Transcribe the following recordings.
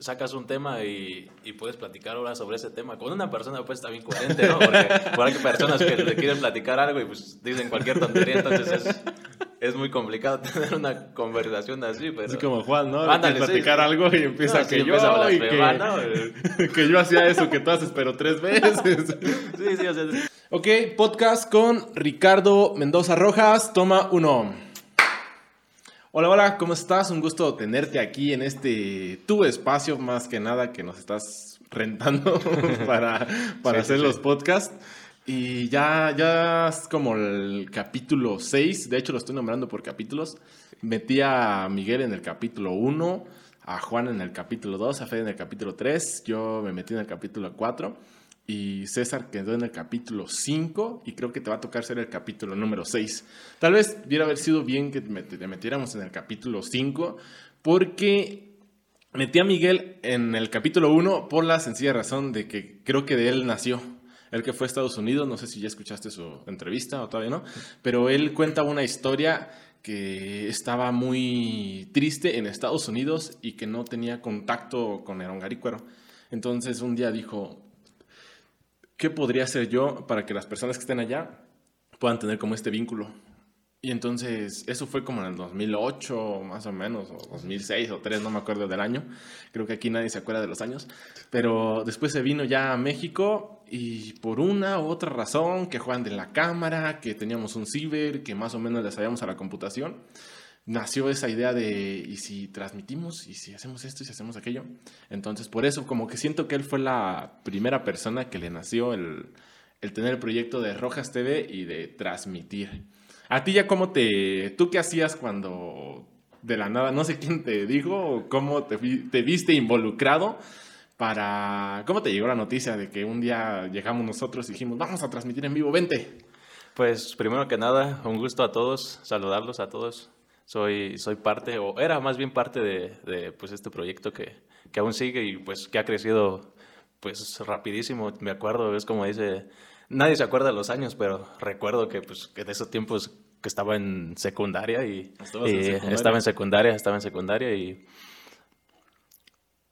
sacas un tema y, y, puedes platicar ahora sobre ese tema. Con una persona pues está bien coherente, ¿no? Porque, hay personas que le quieren platicar algo y pues dicen cualquier tontería, entonces es, es muy complicado tener una conversación así, pero... Así como Juan, ¿no? Ándale, platicar algo y empieza que yo y que, que, yo hacía eso que tú haces, pero tres veces. sí, sí, o sea... Ok, podcast con Ricardo Mendoza Rojas, toma uno. Hola, hola, ¿cómo estás? Un gusto tenerte aquí en este tu espacio, más que nada que nos estás rentando para, para hacer los podcasts. Y ya, ya es como el capítulo 6, de hecho lo estoy nombrando por capítulos. Metí a Miguel en el capítulo 1, a Juan en el capítulo 2, a Fede en el capítulo 3, yo me metí en el capítulo 4 y César quedó en el capítulo 5 y creo que te va a tocar ser el capítulo número 6. Tal vez hubiera haber sido bien que te metiéramos en el capítulo 5 porque metí a Miguel en el capítulo 1 por la sencilla razón de que creo que de él nació. El que fue a Estados Unidos, no sé si ya escuchaste su entrevista o todavía no, pero él cuenta una historia que estaba muy triste en Estados Unidos y que no tenía contacto con el hongarícuero. Entonces un día dijo, ¿qué podría hacer yo para que las personas que estén allá puedan tener como este vínculo? Y entonces, eso fue como en el 2008, más o menos, o 2006 o 2003, no me acuerdo del año. Creo que aquí nadie se acuerda de los años. Pero después se vino ya a México y por una u otra razón, que juegan de la cámara, que teníamos un ciber, que más o menos le sabíamos a la computación, nació esa idea de, ¿y si transmitimos? ¿Y si hacemos esto? ¿Y si hacemos aquello? Entonces, por eso, como que siento que él fue la primera persona que le nació el, el tener el proyecto de Rojas TV y de transmitir. A ti ya cómo te... ¿Tú qué hacías cuando de la nada, no sé quién te dijo cómo te, te viste involucrado para... ¿Cómo te llegó la noticia de que un día llegamos nosotros y dijimos, vamos a transmitir en vivo, vente? Pues primero que nada, un gusto a todos, saludarlos a todos soy, soy parte, o era más bien parte de, de pues este proyecto que, que, aún sigue y pues que ha crecido pues rapidísimo. Me acuerdo, es como dice, nadie se acuerda de los años, pero recuerdo que pues que de esos tiempos que estaba en secundaria y, estaba en secundaria, estaba en secundaria y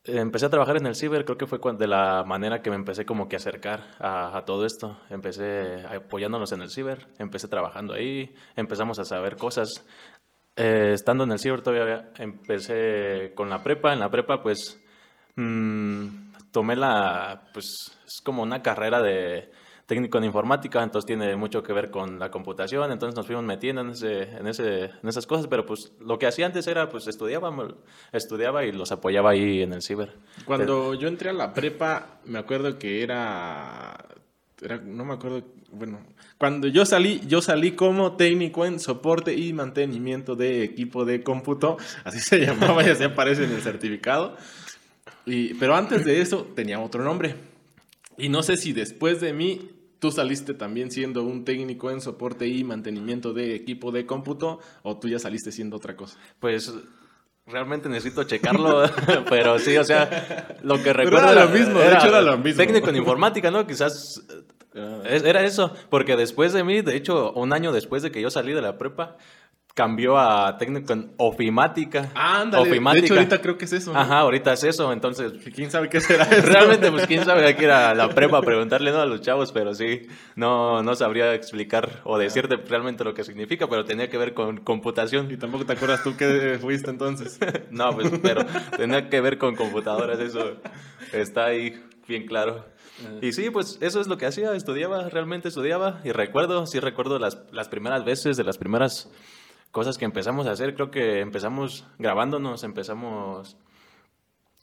empecé a trabajar en el ciber, creo que fue de la manera que me empecé como que a acercar a, a, todo esto. Empecé apoyándonos en el ciber, empecé trabajando ahí, empezamos a saber cosas. Eh, estando en el ciber todavía empecé con la prepa. En la prepa, pues, mmm, tomé la, pues, es como una carrera de técnico en informática, entonces tiene mucho que ver con la computación, entonces nos fuimos metiendo en, ese, en, ese, en esas cosas, pero pues lo que hacía antes era, pues estudiaba, estudiaba y los apoyaba ahí en el ciber. Cuando yo entré a la prepa, me acuerdo que era, era no me acuerdo, bueno, cuando yo salí, yo salí como técnico en soporte y mantenimiento de equipo de cómputo, así se llamaba y así aparece en el certificado. Y, pero antes de eso tenía otro nombre. Y no sé si después de mí tú saliste también siendo un técnico en soporte y mantenimiento de equipo de cómputo o tú ya saliste siendo otra cosa. Pues realmente necesito checarlo, pero sí, o sea, lo que recuerdo era, lo mismo, de hecho era lo mismo. Técnico en informática, ¿no? Quizás era eso, porque después de mí, de hecho, un año después de que yo salí de la prepa, cambió a técnico en ofimática. Ah, ándale. De hecho, ahorita creo que es eso. Ajá, ahorita es eso. Entonces, ¿quién sabe qué será eso? Realmente, pues, quién sabe. Hay que ir a la prepa a preguntarle ¿no? a los chavos, pero sí, no, no sabría explicar o decirte realmente lo que significa, pero tenía que ver con computación. Y tampoco te acuerdas tú qué fuiste entonces. no, pues, pero tenía que ver con computadoras. Eso está ahí bien claro. Y sí, pues eso es lo que hacía, estudiaba, realmente estudiaba. Y recuerdo, sí recuerdo las, las primeras veces, de las primeras cosas que empezamos a hacer. Creo que empezamos grabándonos, empezamos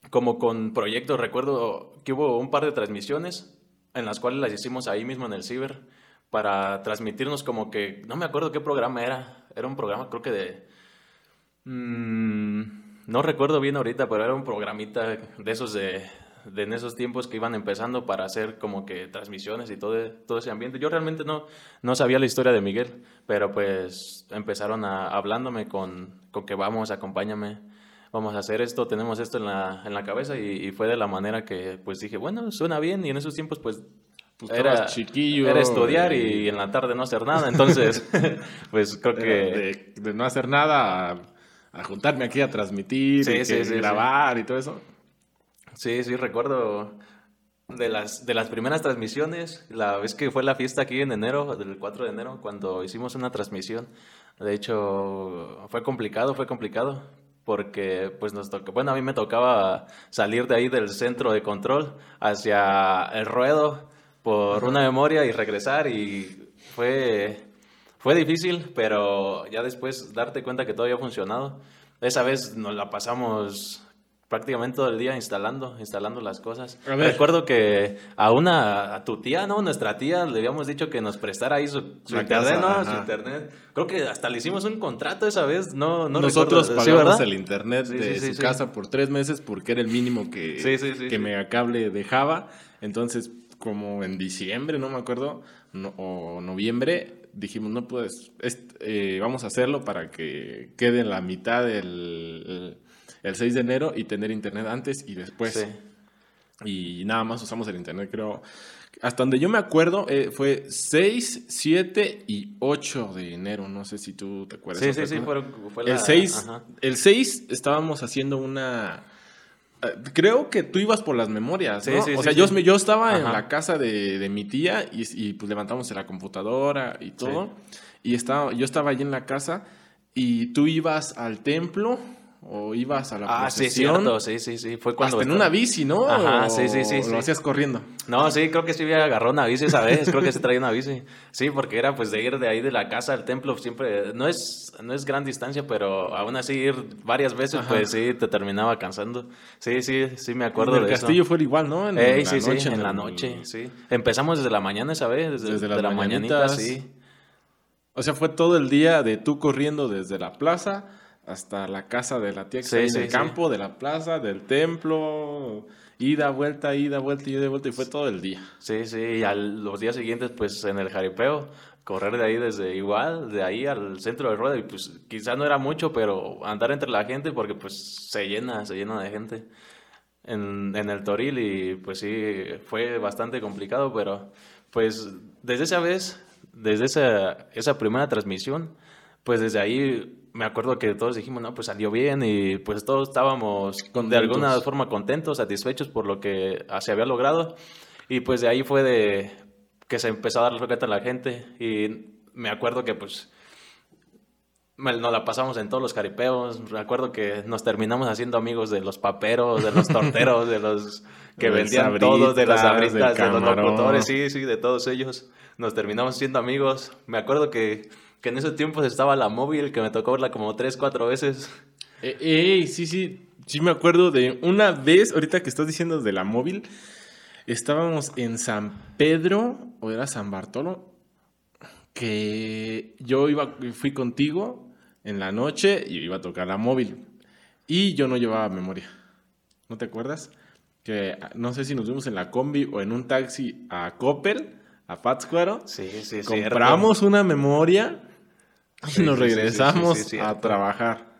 como con proyectos. Recuerdo que hubo un par de transmisiones en las cuales las hicimos ahí mismo en el ciber para transmitirnos como que, no me acuerdo qué programa era. Era un programa creo que de... Mmm, no recuerdo bien ahorita, pero era un programita de esos de, de en esos tiempos que iban empezando para hacer como que transmisiones y todo, todo ese ambiente. Yo realmente no, no sabía la historia de Miguel, pero pues empezaron a, hablándome con, con que vamos, acompáñame, vamos a hacer esto, tenemos esto en la, en la cabeza y, fue de la manera que pues dije, bueno, suena bien y en esos tiempos pues pues era chiquillo. Era estudiar y, en la tarde no hacer nada. Entonces, pues creo que. De, no hacer nada a, juntarme aquí a transmitir, y grabar y todo eso. Sí, sí, recuerdo de las, de las primeras transmisiones, la vez que fue la fiesta aquí en enero, del 4 de enero, cuando hicimos una transmisión. De hecho, fue complicado, fue complicado, porque pues nos tocó, bueno, a mí me tocaba salir de ahí del centro de control hacia el ruedo por una memoria y regresar y fue, fue difícil, pero ya después darte cuenta que todo había funcionado. Esa vez nos la pasamos prácticamente todo el día instalando, instalando las cosas. Recuerdo que a una, a tu tía, ¿no? Nuestra tía le habíamos dicho que nos prestara ahí su, internet, ¿no? Su internet. Creo que hasta le hicimos un contrato esa vez, no, no Nosotros pagamos el internet de su casa por tres meses porque era el mínimo que, que Megacable dejaba. Entonces, como en diciembre, no me acuerdo, o noviembre, dijimos, no puedes, eh, vamos a hacerlo para que quede la mitad del el 6 de enero y tener internet antes y después. Y nada más usamos el internet, creo. Hasta donde yo me acuerdo, eh, fue 6, 7 y 8 de enero. No sé si tú te acuerdas. Sí, sí, sí, fue, la... el, 6, el 6 estábamos haciendo una... Eh, creo que tú ibas por las memorias, ¿no? o sea, yo, yo estaba en la casa de, de mi tía y, y, pues levantamos la computadora y todo. Y estaba, yo estaba allí en la casa y tú ibas al templo o ibas a la ah, sí, cierto, sí, sí, sí, fue cuando... Hasta en una bici, ¿no? Ajá, sí, sí, sí. lo hacías corriendo. No, sí, creo que sí había agarrado una bici esa vez, creo que se traía una bici. Sí, porque era pues de ir de ahí de la casa al templo siempre, no es, no es gran distancia, pero aún así ir varias veces, pues sí, te terminaba cansando. Sí, sí, sí me acuerdo el castillo fue igual, ¿no? En, la sí, noche, sí, en, la noche, sí. Empezamos desde la mañana esa vez, desde, la mañanita, sí. O sea, fue todo el día de tú corriendo desde la plaza hasta la casa de la tía que en el campo, de la plaza, del templo, ida, vuelta, ida, vuelta, ida, vuelta, y fue todo el día. Sí, sí, y a los días siguientes, pues en el jaripeo, correr de ahí desde igual, de ahí al centro del ruedo, y pues quizá no era mucho, pero andar entre la gente, porque pues se llena, se llena de gente en, en el Toril, y pues sí, fue bastante complicado, pero pues desde esa vez, desde esa, esa primera transmisión, pues desde ahí me acuerdo que todos dijimos, no, pues salió bien y pues todos estábamos de alguna forma contentos, satisfechos por lo que se había logrado. Y pues de ahí fue de que se empezó a dar la a la gente y me acuerdo que pues nos la pasamos en todos los caripeos. Me acuerdo que nos terminamos haciendo amigos de los paperos, de los torteros, de los que vendían todos, de las abritas, de los locutores, sí, sí, de todos ellos. Nos terminamos siendo amigos. Me acuerdo que que en esos tiempos estaba la móvil, que me tocó verla como tres, cuatro veces. Eh, sí, sí, sí me acuerdo de una vez, ahorita que estás diciendo de la móvil, estábamos en San Pedro, o era San Bartolo, que yo iba, fui contigo en la noche y iba a tocar la móvil. Y yo no llevaba memoria. ¿No te acuerdas? Que no sé si nos vimos en la combi o en un taxi a Coppel, a Pátzcuaro. Sí, sí, sí. Compramos una memoria y nos regresamos a trabajar.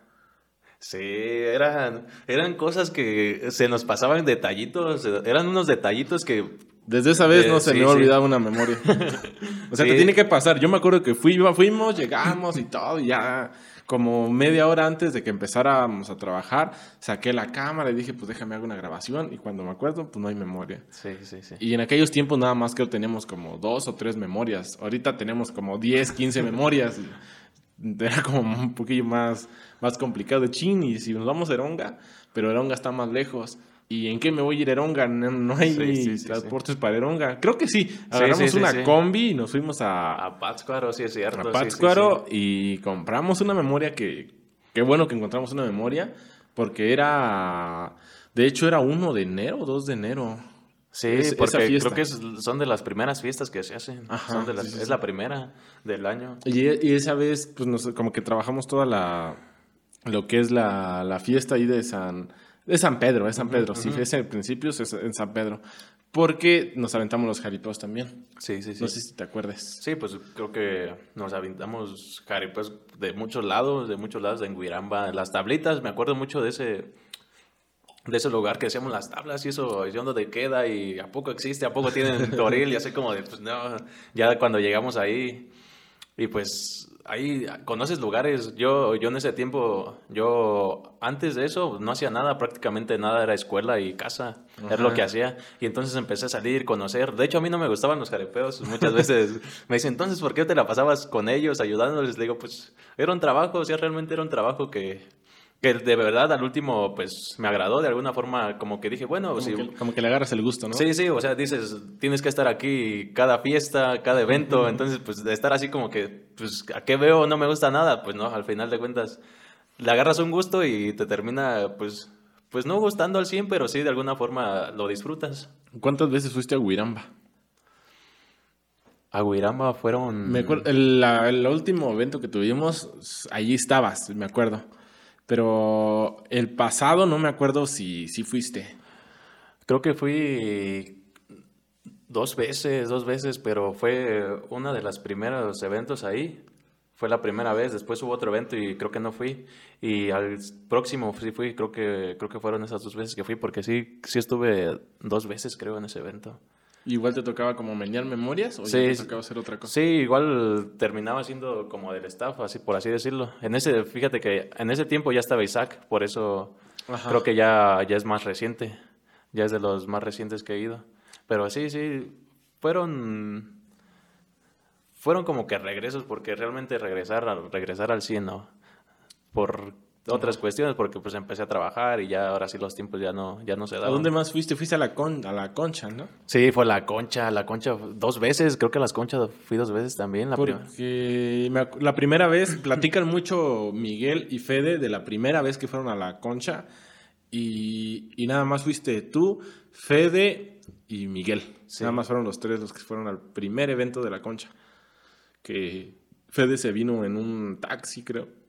Sí, eran, eran cosas que se nos pasaban detallitos, eran unos detallitos que... Desde esa vez no se me olvidaba una memoria. o sea, te tiene que pasar. Yo me acuerdo que fui, fuimos, llegamos y todo, y ya como media hora antes de que empezáramos a trabajar, saqué la cámara y dije, pues déjame hacer una grabación. Y cuando me acuerdo, pues no hay memoria. Sí, sí, sí. Y en aquellos tiempos nada más que teníamos como dos o tres memorias. Ahorita tenemos como 10, 15 memorias era como un poquillo más, más complicado de chin. Y si nos vamos a Eronga, pero Eronga está más lejos. ¿Y en qué me voy a ir a Eronga? No, hay transportes para Eronga. Creo que sí. Agarramos una combi y nos fuimos a... A Pátzcuaro, sí es cierto. A Pátzcuaro y compramos una memoria que... Qué bueno que encontramos una memoria porque era... De hecho era 1 de enero, 2 de enero. Sí, porque creo que son de las primeras fiestas que se hacen. es la primera del año. Y, esa vez, pues nos, como que trabajamos toda la. Lo que es la, la fiesta ahí de San. De San Pedro, es San Pedro. Sí, es en principio es en San Pedro. Porque nos aventamos los jaripeos también. Sí, sí, sí. No sé si te acuerdas. Sí, pues creo que nos aventamos jaripeos de muchos lados, de muchos lados, de Enguiramba. Las tablitas, me acuerdo mucho de ese de ese lugar que hacíamos las tablas y eso, ¿y dónde queda? ¿Y a poco existe? ¿A poco tienen Toril? Y así como de, pues no, ya cuando llegamos ahí, y pues ahí conoces lugares. Yo, yo en ese tiempo, yo antes de eso no hacía nada, prácticamente nada, era escuela y casa, era lo que hacía. Y entonces empecé a salir, conocer. De hecho, a mí no me gustaban los jarepeos. Muchas veces me dicen, entonces, ¿por qué te la pasabas con ellos, ayudándoles? Le digo, pues era un trabajo, o sea, realmente era un trabajo que que de verdad al último pues me agradó de alguna forma como que dije bueno como, que, le agarras el gusto no sí sí o sea dices tienes que estar aquí cada fiesta cada evento entonces pues de estar así como que pues a qué veo no me gusta nada pues no al final de cuentas le agarras un gusto y te termina pues pues no gustando al 100 pero sí de alguna forma lo disfrutas. ¿cuántas veces fuiste a Huiramba? A Huiramba fueron... Me acuerdo, el, el último evento que tuvimos, allí estabas, me acuerdo. Pero el pasado no me acuerdo si, si fuiste. Creo que fui dos veces, dos veces, pero fue uno de los primeros eventos ahí. Fue la primera vez, después hubo otro evento y creo que no fui. Y al próximo sí fui, creo que, creo que fueron esas dos veces que fui, porque sí, sí estuve dos veces creo en ese evento. ¿Igual te tocaba como menear memorias o sí, te tocaba hacer otra cosa? Sí, igual terminaba siendo como del staff, así por así decirlo. En ese, fíjate que en ese tiempo ya estaba Isaac, por eso creo que ya, ya es más reciente. Ya es de los más recientes que he ido. Pero sí, sí, fueron fueron como que regresos, porque realmente regresar, regresar al 100, ¿no? Por otras cuestiones porque pues empecé a trabajar y ya ahora sí los tiempos ya no ya no se daban. ¿A dónde más fuiste? Fuiste a la con a la Concha, ¿no? Sí, fue a la Concha, la Concha dos veces, creo que a las Conchas fui dos veces también la Porque la primera vez platican mucho Miguel y Fede de la primera vez que fueron a la Concha y, y nada más fuiste tú, Fede y Miguel. Nada más fueron los tres los que fueron al primer evento de la Concha. Que Fede se vino en un taxi, creo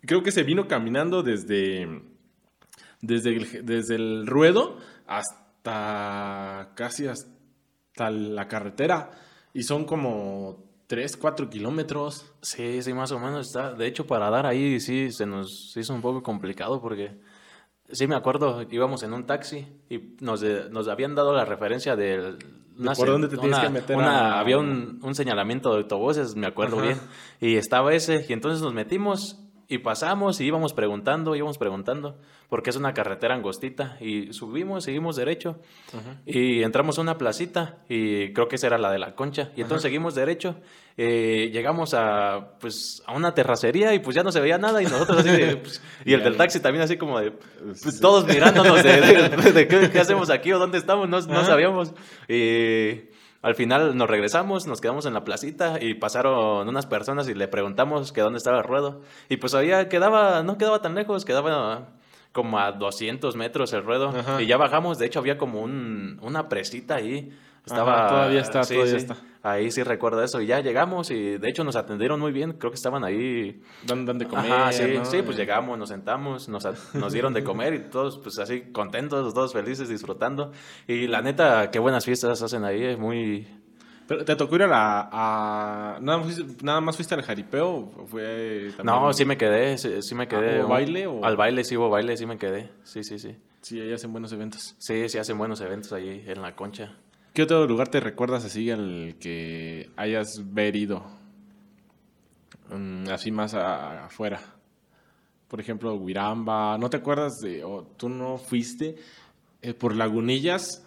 creo que se vino caminando desde, desde, el, desde el ruedo hasta casi hasta la carretera. Y son como 3, 4 kilómetros. Sí, sí, más o menos está. De hecho, para dar ahí sí se nos hizo un poco complicado porque sí me acuerdo, íbamos en un taxi y nos, nos habían dado la referencia del... ¿Por dónde te tienes que meter? Había un, un, señalamiento de autobuses, me acuerdo bien. Y estaba ese, y entonces nos metimos y pasamos y íbamos preguntando, íbamos preguntando, porque es una carretera angostita. Y subimos, seguimos derecho y entramos a una placita y creo que esa era la de la concha. Y entonces seguimos derecho, eh, llegamos a, pues, a una terracería y pues ya no se veía nada y nosotros así de, pues, y el del taxi también así como de, pues, todos mirándonos de, ¿qué, hacemos aquí o dónde estamos, no, no sabíamos. Y al final nos regresamos, nos quedamos en la placita y pasaron unas personas y le preguntamos que dónde estaba el ruedo. Y pues había, quedaba, no quedaba tan lejos, quedaba como a 200 metros el ruedo. Y ya bajamos, de hecho había como un, una presita ahí. Estaba, todavía está, todavía está. Ahí sí recuerdo eso. Y ya llegamos y de hecho nos atendieron muy bien. Creo que estaban ahí. ¿Dónde de comer? sí, sí, pues llegamos, nos sentamos, nos, nos dieron de comer y todos pues así contentos, todos felices, disfrutando. Y la neta, qué buenas fiestas hacen ahí, muy... ¿Pero te tocó ir a la... A... ¿Nada, más, ¿Nada más fuiste al jaripeo? Fue No, sí me quedé, sí, me quedé. ¿Al baile? O... Al baile, sí hubo baile, sí me quedé. Sí, sí, sí. Sí, ahí hacen buenos eventos. Sí, sí hacen buenos eventos ahí en la concha. ¿Qué otro lugar te recuerdas así al que hayas verido? Mm, así más afuera. Por ejemplo, Huiramba. ¿No te acuerdas de, o tú no fuiste eh, por Lagunillas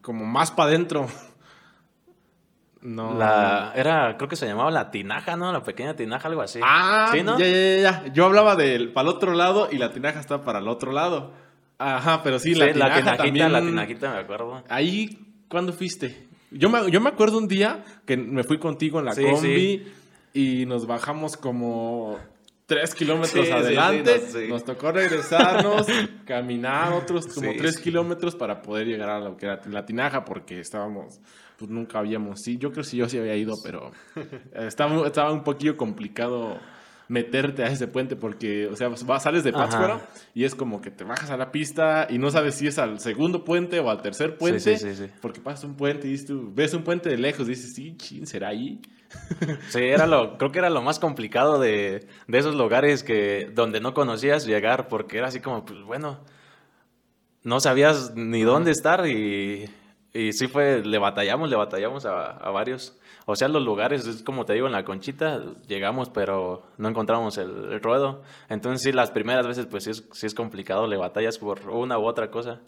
como más para adentro? No. La, era, creo que se llamaba la tinaja, ¿no? La pequeña tinaja, algo así. Ah, ¿Sí, no? ya, ya, ya. Yo hablaba del para el otro lado y la tinaja está para el otro lado. Ajá, pero sí, la tinaja la tinajita, La tinajita, me acuerdo. Ahí ¿Cuándo fuiste? Yo me, yo me acuerdo un día que me fui contigo en la combi y nos bajamos como tres kilómetros adelante. nos, tocó regresarnos, caminar otros como tres kilómetros para poder llegar a lo que era la tinaja porque estábamos, pues nunca habíamos, sí, yo creo que sí, yo sí había ido, pero estaba, estaba un poquillo complicado meterte a ese puente porque, o sea, vas, sales de Pátzcuaro y es como que te bajas a la pista y no sabes si es al segundo puente o al tercer puente. Sí, sí, sí, porque pasas un puente y dices ves un puente de lejos y dices, sí, chin, ¿será ahí? Sí, era lo, creo que era lo más complicado de, de esos lugares que, donde no conocías llegar porque era así como, pues bueno, no sabías ni dónde estar y y sí fue, le batallamos, le batallamos a, a, varios. O sea, los lugares, es como te digo, en la conchita llegamos, pero no encontramos el, ruedo. Entonces sí, las primeras veces pues sí es, sí es complicado, le batallas por una u otra cosa.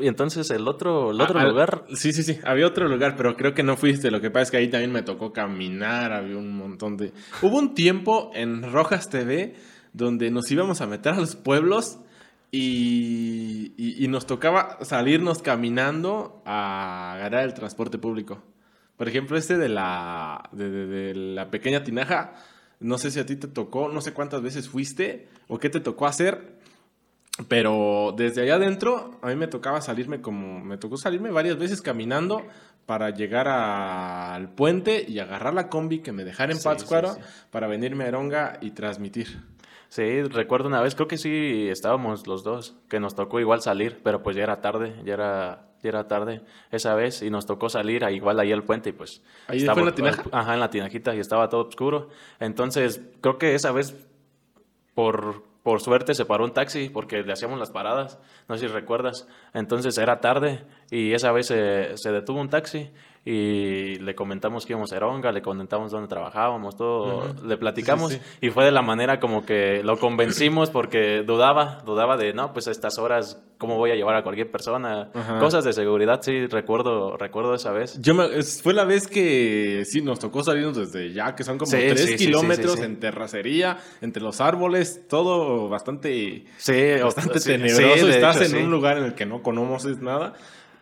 Y entonces el otro, el otro ah, lugar. Sí, sí, sí. Había otro lugar, pero creo que no fuiste. Lo que pasa es que ahí también me tocó caminar. Había un montón de. Hubo un tiempo en Rojas TV donde nos íbamos a meter a los pueblos y, y, nos tocaba salirnos caminando a ganar el transporte público. Por ejemplo, este de la, de la pequeña tinaja. No sé si a ti te tocó, no sé cuántas veces fuiste o qué te tocó hacer pero desde allá adentro, a mí me tocaba salirme como, me tocó salirme varias veces caminando para llegar al puente y agarrar la combi que me dejara en Pátzcuaro para venirme a Eronga y transmitir. Sí, recuerdo una vez, creo que sí estábamos los dos, que nos tocó igual salir, pero pues ya era tarde, ya era, ya era tarde esa vez y nos tocó salir a, igual ahí al puente y pues... Ahí estaba, en la tinaja. Ajá, en la tinajita y estaba todo oscuro. Entonces, creo que esa vez por por suerte se paró un taxi porque le hacíamos las paradas, no sé si recuerdas. Entonces era tarde y esa vez se, se detuvo un taxi y le comentamos que íbamos a Eronga, le comentamos dónde trabajábamos, todo, le platicamos y fue de la manera como que lo convencimos porque dudaba, dudaba de, no, pues a estas horas, ¿cómo voy a llevar a cualquier persona? Cosas de seguridad, sí, recuerdo, recuerdo esa vez. Yo fue la vez que sí, nos tocó salirnos desde ya, que son como tres kilómetros en terracería, entre los árboles, todo bastante, bastante tenebroso. Estás en un lugar en el que no conoces nada.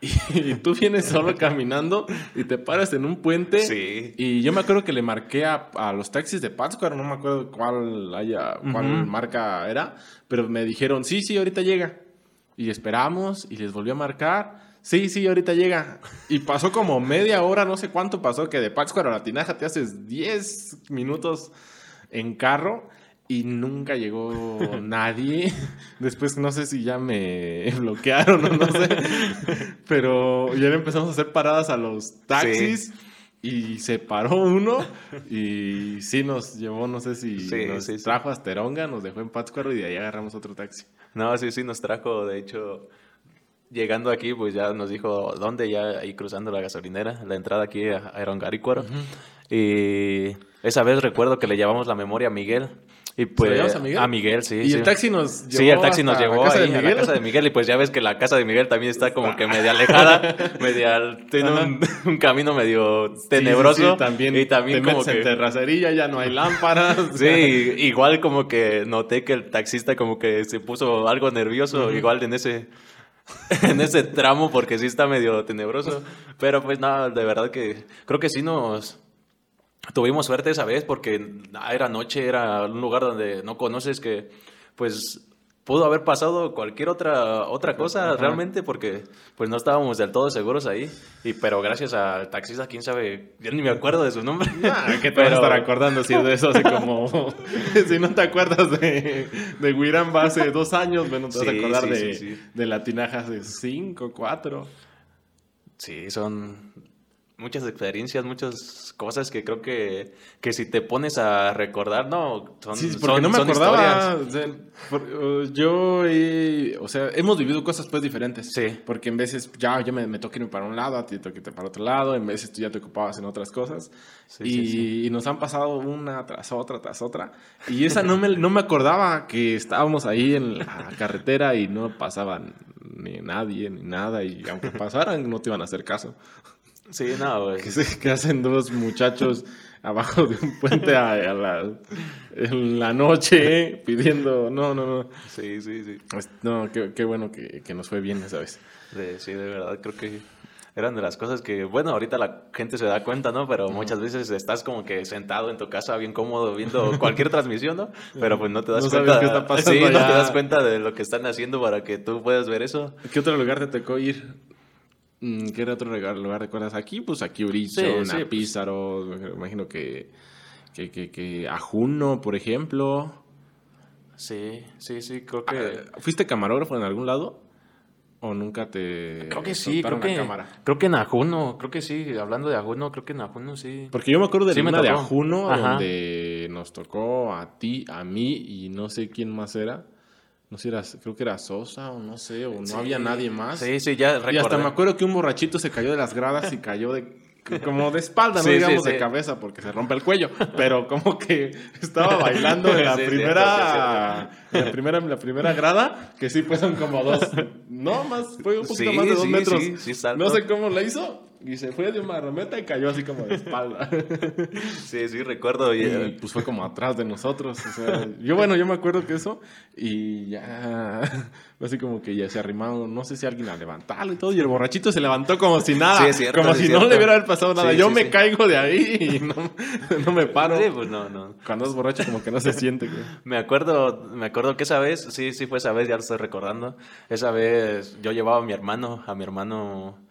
y, tú vienes solo caminando y te paras en un puente. Sí. Y yo me acuerdo que le marqué a, los taxis de Pátzcuaro, no me acuerdo cuál, haya, cuál marca era, pero me dijeron, sí, sí, ahorita llega. Y esperamos y les volvió a marcar. Sí, sí, ahorita llega. Y pasó como media hora, no sé cuánto pasó, que de Pátzcuaro a la Tinaja te haces 10 minutos en carro y nunca llegó nadie. Después no sé si ya me bloquearon o no sé. Pero ya empezamos a hacer paradas a los taxis. Y se paró uno y sí nos llevó, no sé si nos trajo a Asteronga, nos dejó en Pátzcuaro y de ahí agarramos otro taxi. No, sí, sí, nos trajo, de hecho, llegando aquí, pues ya nos dijo dónde, ya ahí cruzando la gasolinera, la entrada aquí a Aerongarícuaro. Y esa vez recuerdo que le llevamos la memoria a Miguel y pues a Miguel? a Miguel? sí. ¿Y el taxi nos llevó Sí, el taxi nos llevó a la casa de Miguel y pues ya ves que la casa de Miguel también está como que media alejada, media tiene un, camino medio tenebroso también y también como que en terracería ya no hay lámparas. sí, igual como que noté que el taxista como que se puso algo nervioso igual en ese en ese tramo porque sí está medio tenebroso, pero pues nada, de verdad que creo que sí nos tuvimos suerte esa vez porque era noche, era un lugar donde no conoces que pues pudo haber pasado cualquier otra otra cosa realmente porque pues no estábamos del todo seguros ahí. Y pero gracias al taxista quién sabe yo ni me acuerdo de su nombre. ¿Qué te vas a estar acordando si de eso hace como si no te acuerdas de de hace dos años bueno te vas a acordar de, de la tinaja hace cinco cuatro. Sí son muchas experiencias, muchas cosas que creo que, que si te pones a recordar, no, son, sí, porque no me acordaba. Uh, yo, o sea, hemos vivido cosas pues diferentes. Sí. Porque en veces ya yo me, me toqué para un lado, a ti te toqué para otro lado, en veces tú ya te ocupabas en otras cosas. y, y, nos han pasado una tras otra, tras otra. Y esa no me, no me acordaba que estábamos ahí en la carretera y no pasaban ni nadie, ni nada. Y aunque pasaran, no te iban a hacer caso. Sí, no, güey. ¿Qué, hacen dos muchachos abajo de un puente a, la, en la noche pidiendo? No, no, no. Sí, sí, sí. No, qué, qué bueno que, que, nos fue bien esa vez. sí, de verdad, creo que eran de las cosas que, bueno, ahorita la gente se da cuenta, ¿no? Pero muchas veces estás como que sentado en tu casa bien cómodo viendo cualquier transmisión, ¿no? Pero pues no te das no cuenta. Sabes qué está pasando sí, no te das cuenta de lo que están haciendo para que tú puedas ver eso. ¿Qué otro lugar te tocó ir? Mm, ¿Qué era otro lugar recuerdas aquí? Pues aquí Uricho, sí, pues. Pízaro, me imagino que, que, que, que Ajuno, por ejemplo. Sí, sí, sí, creo que... Ah, ¿Fuiste camarógrafo en algún lado? ¿O nunca te Creo que sí, creo que, creo que en Ajuno, creo que sí, hablando de Ajuno, creo que en Ajuno sí. Porque yo me acuerdo de sí, una de Ajuno donde nos tocó a ti, a mí y no sé quién más era no sé, era, creo que era Sosa o no sé, o no había nadie más. Sí, sí, ya recordé. Y hasta me acuerdo que un borrachito se cayó de las gradas y cayó de como de espalda, no digamos de cabeza porque se rompe el cuello, pero como que estaba bailando en la primera la primera la primera grada, que sí fueron como dos, no más, fue un poquito más de dos metros. no sé cómo la hizo, y se fue de una marometa y cayó así como de espalda. Sí, sí, recuerdo. Y, y pues fue como atrás de nosotros. O sea, yo, bueno, yo me acuerdo que eso. Y ya. Así como que ya se arrimaron. No sé si alguien a levantarlo y todo. Y el borrachito se levantó como si nada. Sí, es cierto, como si no le hubiera pasado nada. yo me caigo de ahí y no, no me paro. Sí, pues no, no. Cuando es borracho, como que no se siente. Me acuerdo, me acuerdo que esa vez, sí, sí fue esa vez, ya lo estoy recordando. Esa vez yo llevaba a mi hermano, a mi hermano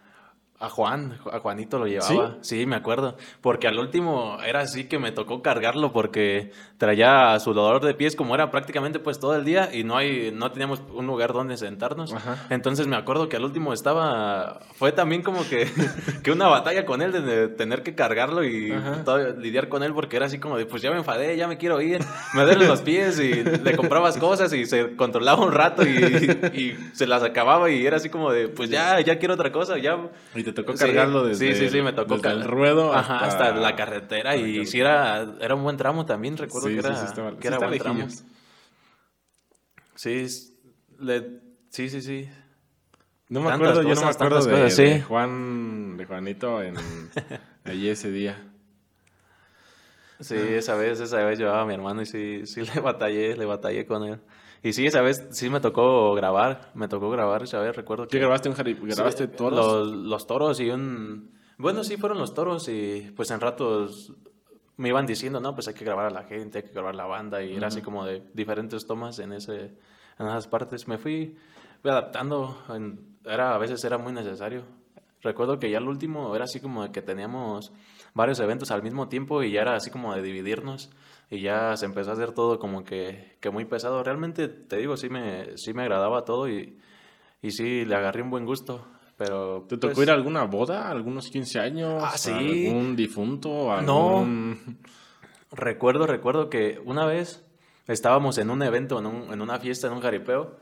a Juan, a Juanito lo llevaba. ¿Sí? me acuerdo. Porque al último era así que me tocó cargarlo porque traía su dolor de pies como era prácticamente pues todo el día y no hay no teníamos un lugar donde sentarnos. Entonces me acuerdo que al último estaba fue también como que, que una batalla con él de tener que cargarlo y lidiar con él porque era así como de pues ya me enfadé, ya me quiero ir, me duelen los pies y le comprabas cosas y se controlaba un rato y, y, se las acababa y era así como de pues ya ya quiero otra cosa, ya te tocó cargarlo desde, sí, sí, sí, me tocó el ruedo hasta, la carretera. Y sí, era, era un buen tramo también. Recuerdo que era, que era buen tramo. Sí, le, sí, sí, sí. No me acuerdo, yo no me acuerdo de, Juan, de Juanito en, allí ese día. Sí, esa vez, esa vez llevaba a mi hermano y sí, sí le batallé, le batallé con él. Y sí, esa vez sí me tocó grabar, me tocó grabar esa vez, recuerdo que... ¿Qué grabaste un ¿Grabaste toros? Los, toros y un... Bueno, sí, fueron los toros y pues en ratos me iban diciendo, no, pues hay que grabar a la gente, hay que grabar la banda y era así como de diferentes tomas en, ese, en esas partes. Me fui, adaptando, era, a veces era muy necesario. Recuerdo que ya el último era así como de que teníamos varios eventos al mismo tiempo y ya era así como de dividirnos y ya se empezó a hacer todo como que, que muy pesado. Realmente, te digo, sí me, sí me agradaba todo y, y sí, le agarré un buen gusto. Pero, ¿Te tocó pues ir a alguna boda? ¿Algunos 15 años? Ah, sí. ¿Algún difunto? No. Recuerdo, recuerdo que una vez estábamos en un evento, en, un, en una fiesta, en un jaripeo,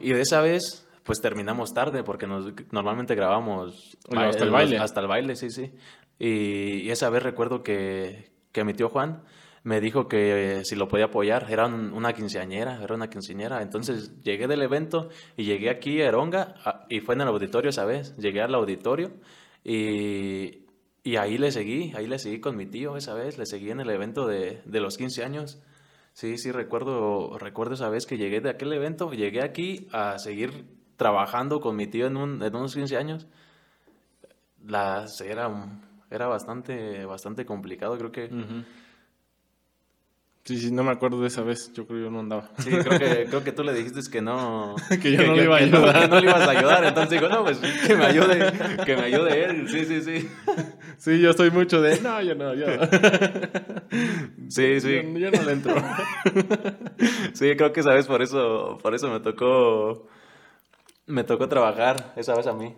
y de esa vez pues terminamos tarde porque nos, normalmente grabamos hasta el baile. Hasta el baile, sí, sí. Y, y, esa vez recuerdo que, que mi tío Juan me dijo que si lo podía apoyar, era una quinceañera, era una quinceañera. Entonces llegué del evento y llegué aquí a Eronga y fue en el auditorio esa vez. Llegué al auditorio y, y ahí le seguí, ahí le seguí con mi tío esa vez, le seguí en el evento de, de los 15 años. Sí, sí, recuerdo, recuerdo esa vez que llegué de aquel evento, llegué aquí a seguir trabajando con mi tío en, un, en unos 15 años. La, era, era bastante, bastante complicado, creo que... Sí, sí, no me acuerdo de esa vez. Yo creo que yo no andaba. Sí, creo que, creo que tú le dijiste que no. que yo no le iba a ayudar. Que no, le ibas a ayudar. Entonces digo, no, pues que me ayude, que me ayude él. Sí, sí, sí. Sí, yo soy mucho de. No, yo no, yo. Sí, sí. Yo, yo no le entro. Sí, creo que sabes, por eso, por eso me tocó. Me tocó trabajar esa vez a mí.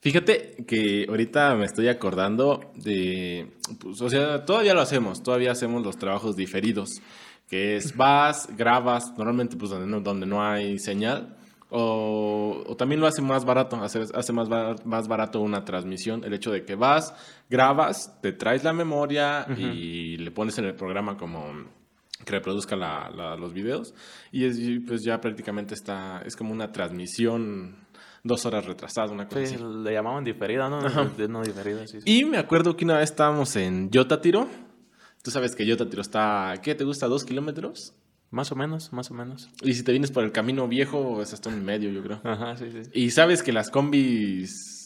Fíjate que ahorita me estoy acordando de, pues, o sea, todavía lo hacemos, todavía hacemos los trabajos diferidos, que es vas, grabas, normalmente pues donde no, donde no hay señal, o, o, también lo hace más barato, hace, hace más, más barato una transmisión, el hecho de que vas, grabas, te traes la memoria y le pones en el programa como que reproduzca la, los videos y, es, y pues ya prácticamente está, es como una transmisión dos horas retrasada, una cosa sí, le llamaban diferida, ¿no? No diferida, sí, Y me acuerdo que una vez estábamos en Yotatiro. Tú sabes que Yotatiro está, ¿qué te gusta? ¿Dos kilómetros? Más o menos, más o menos. Y si te vienes por el camino viejo, es hasta un medio, yo creo. Ajá, sí, sí. Y sabes que las combis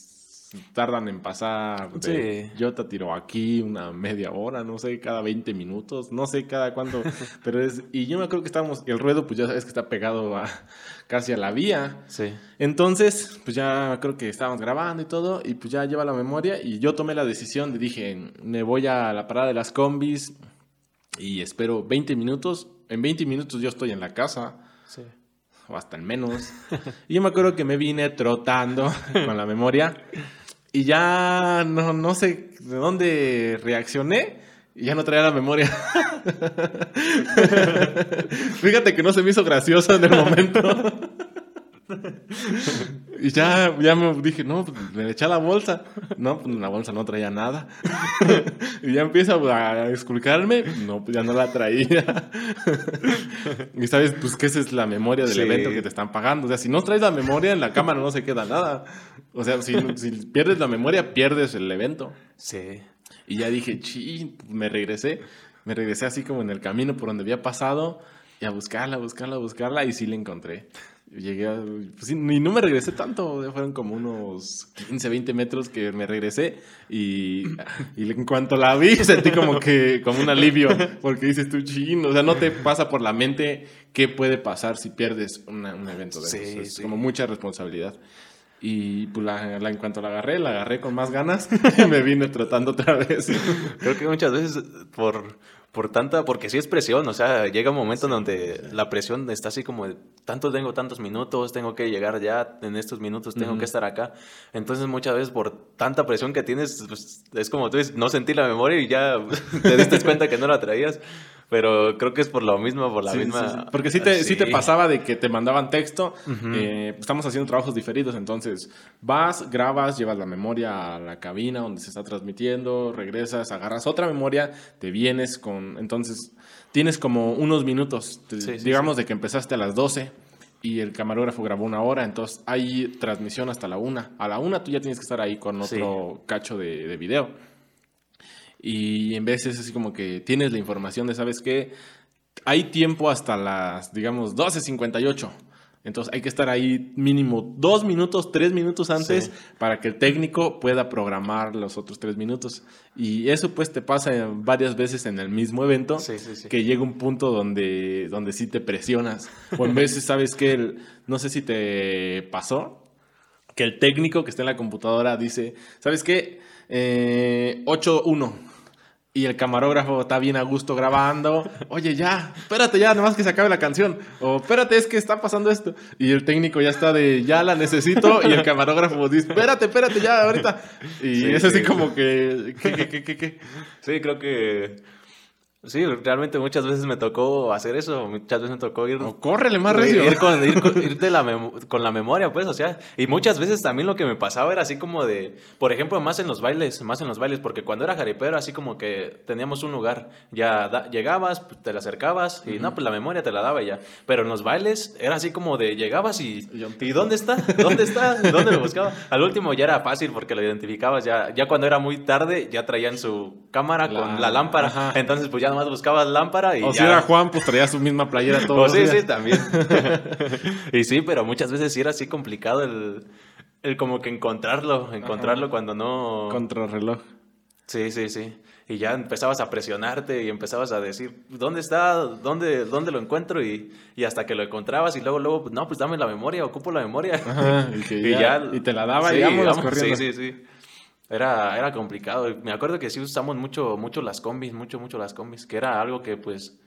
tardan en pasar de sí. yo te tiro aquí una media hora, no sé, cada 20 minutos, no sé cada cuándo, pero es, y yo me acuerdo que estábamos, el ruedo pues ya sabes que está pegado a, casi a la vía, sí. entonces pues ya creo que estábamos grabando y todo, y pues ya lleva la memoria, y yo tomé la decisión de dije, me voy a la parada de las combis y espero 20 minutos, en 20 minutos yo estoy en la casa, sí o hasta en menos. Y yo me acuerdo que me vine trotando con la memoria y ya no, no sé de dónde reaccioné Y ya no traía la memoria. Fíjate que no se me hizo gracioso en el momento. Y ya, ya me dije, no, pues me eché la bolsa. No, pues la bolsa no traía nada. y ya empieza a explicarme, no, pues ya no la traía. y sabes, pues que esa es la memoria del evento que te están pagando. O sea, si no traes la memoria, en la cámara no se queda nada. O sea, si, si pierdes la memoria, pierdes el evento. Sí. Y ya dije, chi, me regresé. Me regresé así como en el camino por donde había pasado y a buscarla, buscarla, buscarla y sí la encontré. Llegué a, pues y no me regresé tanto, fueron como unos 15, 20 metros que me regresé y, y en cuanto la vi sentí como que, como un alivio, porque dices tú, chino, o sea, no te pasa por la mente qué puede pasar si pierdes un evento de sí, Es como mucha responsabilidad. Y pues la, en cuanto la agarré, la agarré con más ganas y me vine tratando otra vez. Creo que muchas veces por, por tanta, porque sí es presión, o sea, llega un momento en donde la presión está así como, tanto tengo tantos minutos, tengo que llegar ya en estos minutos, tengo que estar acá. Entonces muchas veces por tanta presión que tienes, pues, es como tú dices, no sentí la memoria y ya te diste cuenta que no la traías. Pero creo que es por lo mismo, por la misma... Porque sí te, sí. te pasaba de que te mandaban texto, eh, estamos haciendo trabajos diferidos, entonces vas, grabas, llevas la memoria a la cabina donde se está transmitiendo, regresas, agarras otra memoria, te vienes con... Entonces tienes como unos minutos, digamos de que empezaste a las 12 y el camarógrafo grabó una hora, entonces hay transmisión hasta la una. A la una tú ya tienes que estar ahí con otro cacho de, de video. Y en vez es así como que tienes la información de, ¿sabes qué? Hay tiempo hasta las, digamos, 12.58. Entonces hay que estar ahí mínimo dos minutos, tres minutos antes para que el técnico pueda programar los otros tres minutos. Y eso pues te pasa varias veces en el mismo evento, que llega un punto donde, donde sí te presionas. O en veces sabes que, no sé si te pasó, que el técnico que está en la computadora dice, ¿sabes qué? Eh, 8-1 y el camarógrafo está bien a gusto grabando. Oye, ya, espérate ya, nomás que se acabe la canción. O espérate, es que está pasando esto. Y el técnico ya está de, ya la necesito. Y el camarógrafo dice, espérate, espérate ya, ahorita. Y es así como que, ¿qué, qué, qué, qué? Sí, creo que Sí, realmente muchas veces me tocó hacer eso, muchas veces me tocó ir... O córrele más recio. Ir, con, ir, con, la con la memoria, pues, o sea, y muchas veces también lo que me pasaba era así como de, por ejemplo, más en los bailes, más en los bailes, porque cuando era jaripero, así como que teníamos un lugar, ya llegabas, pues, te la acercabas y no, pues la memoria te la daba ya, pero en los bailes era así como de, llegabas y, ¿y dónde está? ¿Dónde está? ¿Dónde lo buscaba? Al último ya era fácil porque lo identificabas, ya, ya cuando era muy tarde, ya traían su cámara con la lámpara, entonces pues ya más buscabas lámpara y O si era Juan, pues traía su misma playera todo. sí, sí, también. y sí, pero muchas veces sí era así complicado el, el como que encontrarlo, encontrarlo cuando no... Contrarreloj. Sí, sí, sí. Y ya empezabas a presionarte y empezabas a decir, ¿dónde está? ¿Dónde, dónde lo encuentro? Y, y hasta que lo encontrabas y luego, luego, no, pues dame la memoria, ocupo la memoria. y, ya, y, te la daba y vámonos corriendo. Sí, sí, sí. Era, era complicado. Me acuerdo que sí usamos mucho, mucho las combis, mucho, mucho las combis, que era algo que pues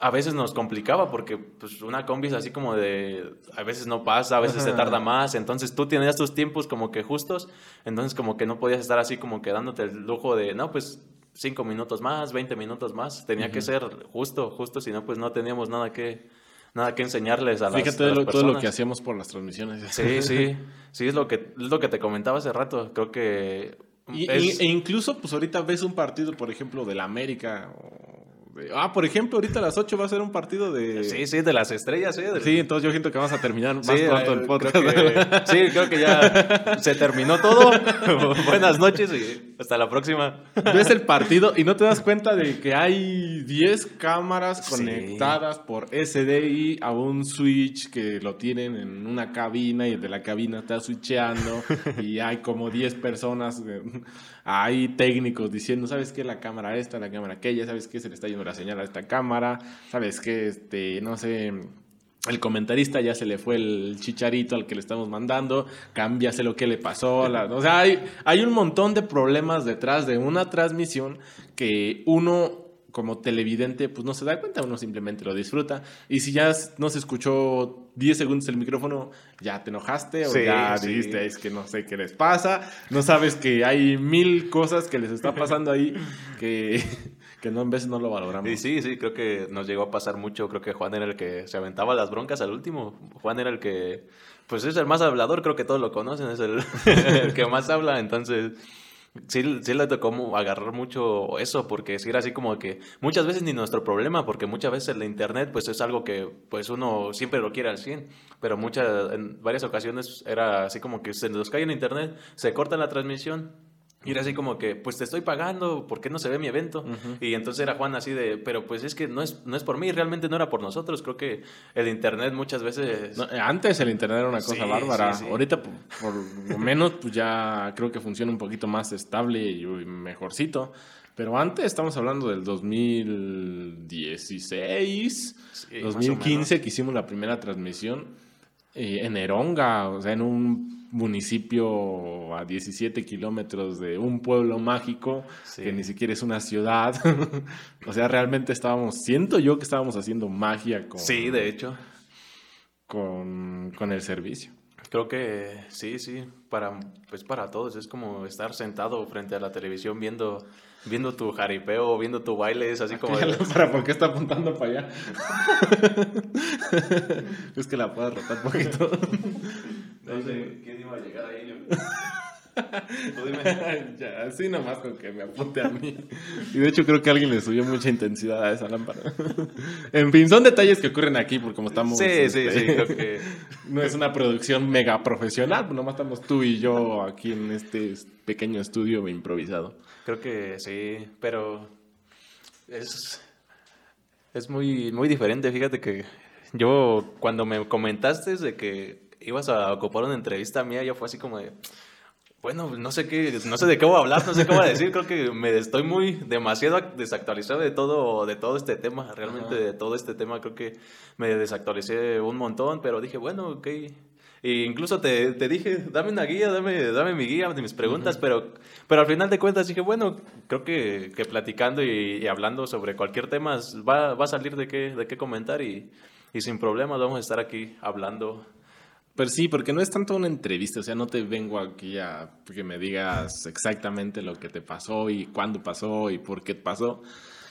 a veces nos complicaba porque pues una combi es así como de a veces no pasa, a veces se tarda más, entonces tú tenías tus tiempos como que justos, entonces como que no podías estar así como que dándote el lujo de, no, pues cinco minutos más, 20 minutos más, tenía que ser justo, justo, si no pues no teníamos nada que, nada que enseñarles a las, Fíjate a todo lo que hacíamos por las transmisiones. Sí, sí, sí, es lo que, es lo que te comentaba hace rato. Creo que... e incluso, pues ahorita ves un partido, por ejemplo, del América o Ah, por ejemplo, ahorita a las 8 va a ser un partido de. Sí, sí, de las estrellas, sí. Sí, entonces yo siento que vamos a terminar más pronto el podcast. sí, creo que ya se terminó todo. Buenas noches y hasta la próxima. Ves el partido y no te das cuenta de que hay 10 cámaras conectadas por SDI a un switch que lo tienen en una cabina y de la cabina está switcheando y hay como 10 personas hay técnicos diciendo, ¿sabes qué? La cámara esta, la cámara aquella, ¿sabes qué? Se le está yendo la señal a esta cámara, ¿sabes qué? Este, no sé, el comentarista ya se le fue el chicharito al que le estamos mandando, cámbiase lo que le pasó. o sea, hay, hay un montón de problemas detrás de una transmisión que uno como televidente, pues no se da cuenta, uno simplemente lo disfruta. Y si ya no se escuchó 10 segundos el micrófono, ya te enojaste o ya dijiste, es que no sé qué les pasa, no sabes que hay mil cosas que les está pasando ahí que, que no, en veces no lo valoramos. Y sí, sí, creo que nos llegó a pasar mucho. Creo que Juan era el que se aventaba las broncas al último. Juan era el que, pues es el más hablador, creo que todos lo conocen, es el, el que más habla. Entonces, sí, sí le tocó agarrar mucho eso, porque sí era así como que muchas veces ni nuestro problema, porque muchas veces el internet pues es algo que pues uno siempre lo quiere al 100, pero muchas, en varias ocasiones era así como que se nos cae el internet, se corta la transmisión y era así como que, pues te estoy pagando, ¿por qué no se ve mi evento? Y entonces era Juan así de, pero pues es que no es, no es por mí, realmente no era por nosotros. Creo que el Internet muchas veces... antes el Internet era una cosa bárbara. Ahorita, por, lo menos, pues ya creo que funciona un poquito más estable y mejorcito. Pero antes estamos hablando del 2016, 2015, que hicimos la primera transmisión eh, en Eronga, o sea, en un municipio a 17 kilómetros de un pueblo mágico que ni siquiera es una ciudad. o sea, realmente estábamos, siento yo que estábamos haciendo magia con... Sí, de hecho. Con, con el servicio. Creo que sí, sí, para, pues para todos es como estar sentado frente a la televisión viendo, viendo tu jaripeo, viendo tu baile, es así como... ¿Para por qué está apuntando para allá? es que la puedes rotar un poquito. Sé quién iba a llegar ahí. Tú dime. ya, así nomás con que me apunte a mí. Y de hecho creo que alguien le subió mucha intensidad a esa lámpara. en fin, son detalles que ocurren aquí porque como estamos... Sí, sí, sí, este, creo que... no es una producción mega profesional, pues nomás estamos tú y yo aquí en este pequeño estudio improvisado. Creo que sí, pero es, es muy, muy diferente. Fíjate que yo cuando me comentaste de que ibas a ocupar una entrevista mía, yo fue así como de, bueno, no sé qué, no sé de qué voy a hablar, no sé qué voy a decir, creo que me estoy muy demasiado desactualizado de todo, de todo este tema, realmente de todo este tema creo que me desactualicé un montón, pero dije, bueno, ok. E incluso te, te, dije, dame una guía, dame, dame mi guía de mis preguntas, pero, pero al final de cuentas dije, bueno, creo que, que platicando y, hablando sobre cualquier tema va, va, a salir de qué, de qué comentar y, y sin problemas vamos a estar aquí hablando pero sí, porque no es tanto una entrevista, o sea, no te vengo aquí a que me digas exactamente lo que te pasó y cuándo pasó y por qué pasó,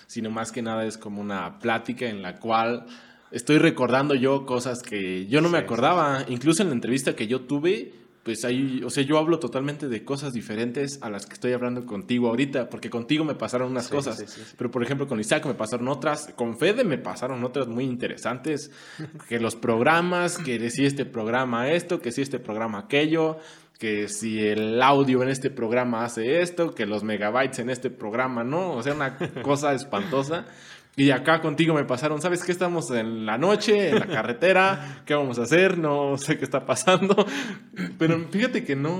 sino más que nada es como una plática en la cual estoy recordando yo cosas que yo no me acordaba, incluso en la entrevista que yo tuve, pues ahí, o sea, yo hablo totalmente de cosas diferentes a las que estoy hablando contigo ahorita, porque contigo me pasaron unas cosas, pero por ejemplo con Isaac me pasaron otras, con Fede me pasaron otras muy interesantes, que los programas, que si este programa esto, que si este programa aquello, que si el audio en este programa hace esto, que los megabytes en este programa no, o sea, una cosa espantosa. Y acá contigo me pasaron, ¿sabes qué? Estamos en la noche, en la carretera, ¿qué vamos a hacer? No sé qué está pasando. Pero fíjate que no,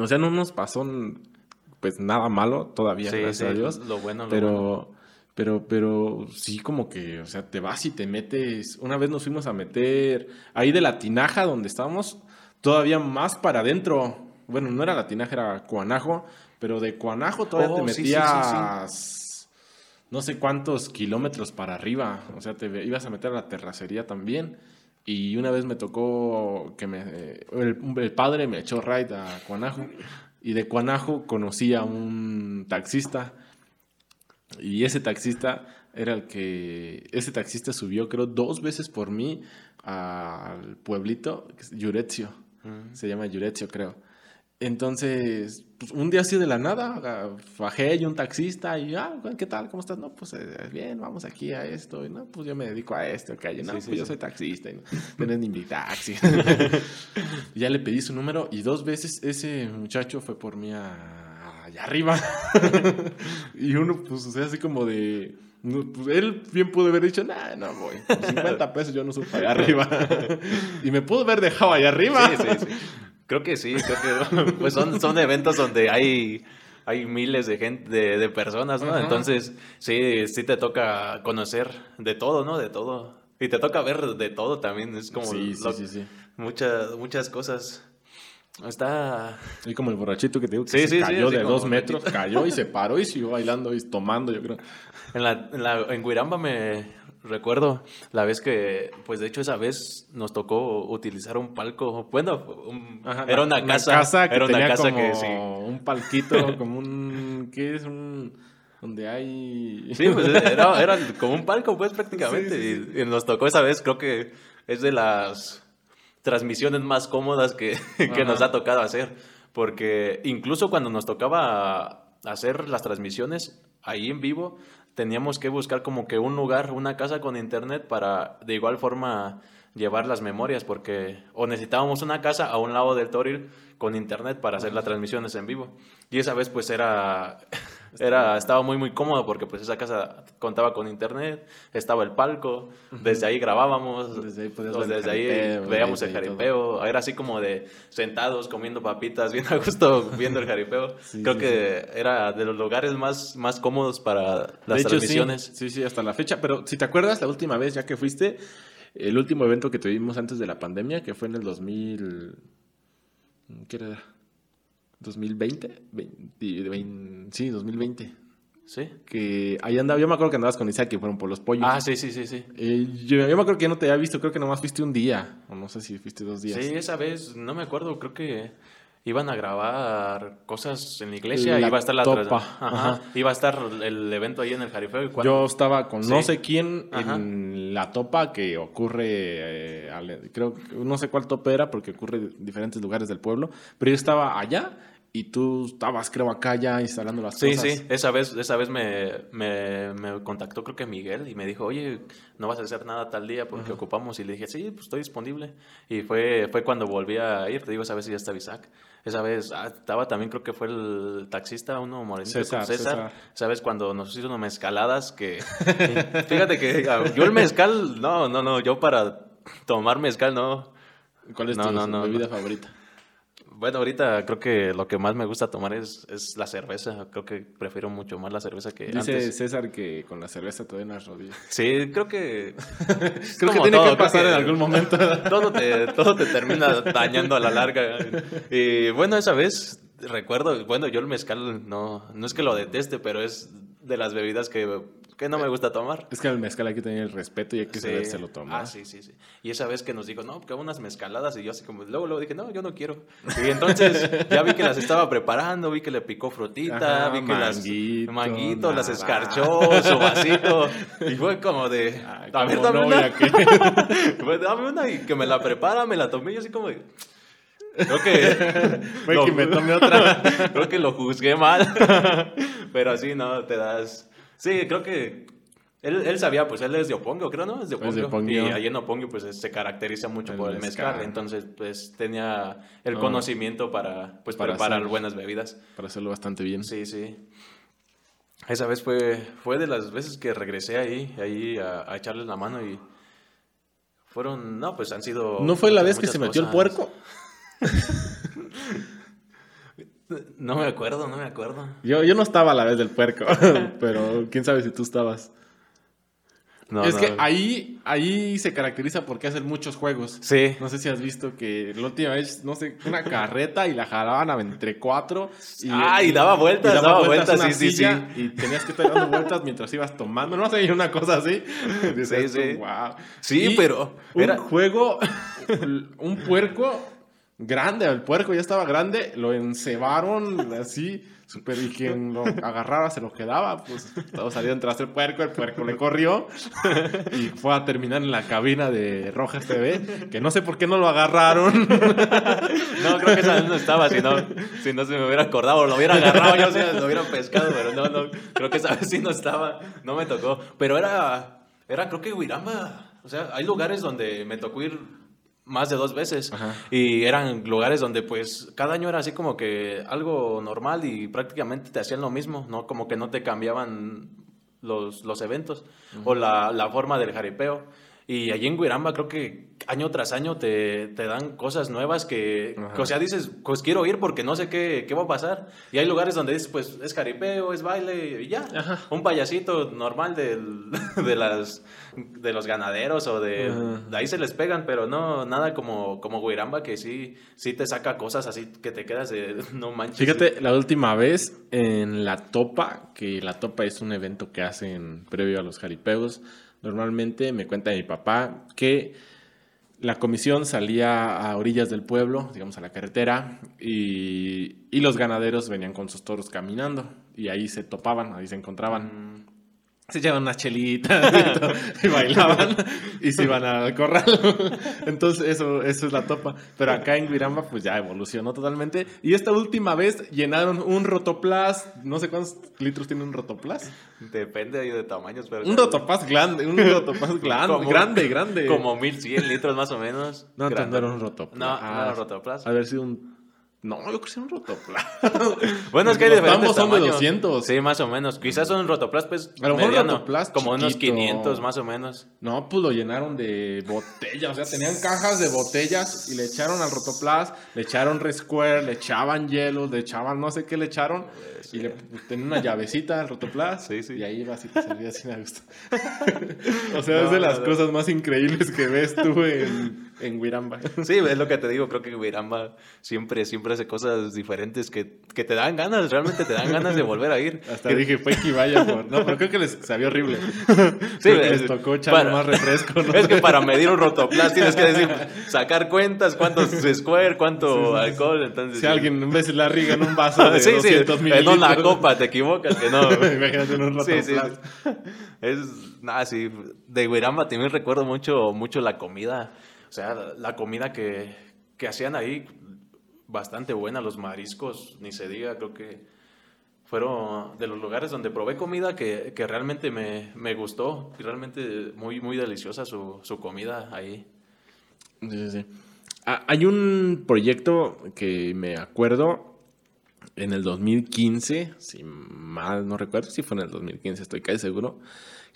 o sea, no nos pasó pues nada malo todavía, gracias a Dios. Lo bueno, lo pero, bueno. Pero, pero sí como que, o sea, te vas y te metes. Una vez nos fuimos a meter ahí de la tinaja donde estábamos, todavía más para adentro. Bueno, no era la tinaja, era Cuanajo, pero de Cuanajo todavía te oh, metías no sé cuántos kilómetros para arriba. O sea, te ibas a meter a la terracería también. Y una vez me tocó que me, el, padre me echó ride a Cuanajo. Y de Cuanajo conocí a un taxista. Y ese taxista era el que. Ese taxista subió, creo, dos veces por mí al pueblito, Yuretzio. Se llama Yuretzio, creo. Entonces, pues, un día así de la nada, bajé y un taxista y, ah, ¿qué tal? ¿Cómo estás? No, pues eh, bien, vamos aquí a esto. Y no, pues yo me dedico a esto, que no, pues yo soy taxista y no tenés ni mi taxi. y ya le pedí su número y dos veces ese muchacho fue por mí allá arriba. y uno, pues, o sea, así como de... Pues él bien pudo haber dicho, nah, no voy. 50 pesos yo no subo allá arriba. y me pudo haber dejado allá arriba. Sí, sí, sí. Creo que sí, creo que pues son, son eventos donde hay, hay miles de gente, de, personas, ¿no? Entonces, sí, sí te toca conocer de todo, ¿no? De todo. Y te toca ver de todo también, es como sí, sí, sí, muchas, muchas cosas. Está... Y como el borrachito que te digo que se cayó de dos metros, cayó y se paró y siguió bailando y tomando, yo creo. En, la, en, la, en Guiramba me, recuerdo la vez que, pues de hecho esa vez nos tocó utilizar un palco, bueno, era una, casa, era una casa como que sí. un palquito, como un, ¿qué es? Un, donde hay... Sí, pues era, era como un palco, pues prácticamente. Y, nos tocó esa vez, creo que es de las transmisiones más cómodas que, que nos ha tocado hacer. Porque incluso cuando nos tocaba hacer las transmisiones ahí en vivo, teníamos que buscar como que un lugar, una casa con internet para de igual forma llevar las memorias, porque o necesitábamos una casa a un lado del Toril con internet para hacer las transmisiones en vivo. Y esa vez pues era, era estaba muy muy cómodo porque pues esa casa contaba con internet, estaba el palco, desde ahí grabábamos, desde ahí, desde ahí veíamos el jaripeo, era así como de sentados comiendo papitas, bien a gusto viendo el jaripeo. Creo que era de los lugares más, más cómodos para las transmisiones. Sí, sí, hasta la fecha, pero si te acuerdas la última vez ya que fuiste, el último evento que tuvimos antes de la pandemia, que fue en el 2000 ¿Qué era? ¿2020? sí, 2020. Sí. Que ahí andaba, yo me acuerdo que andabas con Isaac, que fueron por los pollos. Ah, sí, sí, sí, sí. Eh, yo, me acuerdo que no te había visto, creo que nomás fuiste un día, o no sé si fuiste dos días. Sí, esa vez, no me acuerdo, creo que iban a grabar cosas en la iglesia, iba a estar la topa. iba a estar el evento ahí en el Jarifeo. Yo estaba con no sé quién en la topa que ocurre, eh, creo, no sé cuál topa era porque ocurre en diferentes lugares del pueblo, pero yo estaba allá y tú estabas, creo, acá ya instalando las cosas. Sí, sí, esa vez, esa vez me, me, me, contactó creo que Miguel y me dijo, oye, no vas a hacer nada tal día porque ocupamos. Y le dije, sí, pues estoy disponible. Y fue, fue cuando volví a ir, te digo, esa vez ya está Isaac. Esa vez ah, estaba también, creo que fue el taxista, uno morenito César, César. César. Cuando nos unas mezcaladas que... fíjate que yo el mezcal, no, no, no, yo para tomar mezcal no. ¿Cuál es tu bebida favorita? Bueno, ahorita creo que lo que más me gusta tomar es, es la cerveza. Creo que prefiero mucho más la cerveza que Dice César que con la cerveza te en las rodillas. Sí, creo que... creo que tiene que pasar en algún momento. todo, te, todo te termina dañando a la larga. Y bueno, esa vez recuerdo, bueno, yo el mezcal no, no es que lo deteste, pero es de las bebidas que que no me gusta tomar. Es que el mezcal hay que tener el respeto y hay que saberse lo tomar. Ah, sí, sí, sí. Y esa vez que nos dijo, no, que unas mezcaladas y yo así como, luego, luego dije, no, yo no quiero. Y entonces ya vi que las estaba preparando, vi que le picó frutita, vi que las manguitos, las escarchó, su vasito. Y fue como de, a ver, dame una. pues, dame una y que me la prepara, me la tomé y yo así como de... Creo que. Fue que me tomé otra. Creo que lo juzgué mal. Pero así, ¿no? Te das Sí, creo que él, él, sabía, pues él es de Opongo, creo, ¿no? Es de Opongo. Y ahí en Opongo, pues se caracteriza mucho por el mezcal. Entonces, pues tenía el conocimiento para, pues, para preparar buenas bebidas. Para hacerlo bastante bien. Sí, sí. Esa vez fue, fue de las veces que regresé ahí, ahí a, a echarles la mano y fueron, no, pues han sido... ¿No fue la vez que se metió el puerco? No me acuerdo, no me acuerdo. Yo, yo no estaba a la vez del puerco, pero quién sabe si tú estabas. No, es que ahí, ahí se caracteriza porque hacen muchos juegos. Sí. No sé si has visto que la última vez, no sé, una carreta y la jalaban entre cuatro. Y, ah, y daba vueltas, daba, vueltas, sí, sí, sí. Y tenías que estar dando vueltas mientras ibas tomando. No sé, una cosa así. sí, sí. Wow. Sí, pero. Un juego, un puerco grande, el puerco ya estaba grande, lo encebaron así, super, y quien lo agarraba se lo quedaba, pues todo salieron tras el puerco, el puerco le corrió y fue a terminar en la cabina de Rojas TV, que no sé por qué no lo agarraron. No, creo que esa vez no estaba, si no, si se me hubiera acordado, lo hubiera agarrado, yo sí, lo hubiera pescado, pero no, no, creo que esa vez sí no estaba, no me tocó, pero era, era creo que Huirama, o sea, hay lugares donde me tocó ir más de dos veces. Y eran lugares donde pues cada año era así como que algo normal y prácticamente te hacían lo mismo, ¿no? Como que no te cambiaban los, los eventos o la, la, forma del jaripeo. Y allí en Guiramba creo que año tras año te, te dan cosas nuevas que, o sea, dices, pues quiero ir porque no sé qué, qué, va a pasar. Y hay lugares donde dices, pues es jaripeo, es baile y ya. Un payasito normal del, de, las, de los ganaderos o de, de, ahí se les pegan, pero no, nada como, como Guiramba que sí, sí te saca cosas así que te quedas de no manches. Fíjate, la última vez en La Topa, que La Topa es un evento que hacen previo a los jaripeos, Normalmente me cuenta mi papá que la comisión salía a orillas del pueblo, digamos a la carretera, y, los ganaderos venían con sus toros caminando. y ahí se topaban, ahí se encontraban. Se echaban unas chelitas y, bailaban y se iban al corral. Entonces, eso, eso es la topa. Pero acá en Guiramba, pues ya evolucionó totalmente. Y esta última vez llenaron un rotoplas. No sé cuántos litros tiene un rotoplas. Depende de tamaños, pero. Un rotoplas grande, un rotoplas grande, grande, grande. Como 1100 litros más o menos. No, no era un rotoplas. No, no era un rotoplas. A ver si un no, yo creo que es un rotoplas. bueno, es que hay diferentes son de 200. Sí, más o menos. Quizás son rotoplas, pues, a lo mejor mediano, rotoplas como unos 500 más o menos. No, pues lo llenaron de botellas. O sea, tenían cajas de botellas y le echaron al rotoplas, le echaron resquare, le echaban hielo, le echaban no sé qué le echaron. y le pues, tenía una llavecita al rotoplas. Sí, sí. Y ahí ibas y te servías sin gusto. o sea, es de las cosas más increíbles que ves tú en, en Wiramba. sí, es lo que te digo. Creo que Wiramba siempre, siempre hace cosas diferentes que, que, te dan ganas, realmente te dan ganas de volver a ir. Hasta dije, fue que vaya por... No, pero creo que les sabía horrible. Sí, les tocó echar más refresco. Es que para medir un rotoplas tienes que decir, sacar cuentas, cuántos square, cuánto alcohol, entonces... Si alguien en vez de la riga en un vaso de sí, 200 sí, en una copa te equivocas, que no. Imagínate en un rotoplas. Es, nada, sí, de Guiramba también recuerdo mucho, mucho la comida. O sea, la comida que, que hacían ahí, bastante buena, los mariscos, ni se diga, creo que fueron de los lugares donde probé comida que, que realmente me, me, gustó, realmente muy, muy deliciosa su, su comida ahí. Sí, sí, sí. Ah, hay un proyecto que me acuerdo en el 2015, si mal no recuerdo, si fue en el 2015, estoy casi seguro,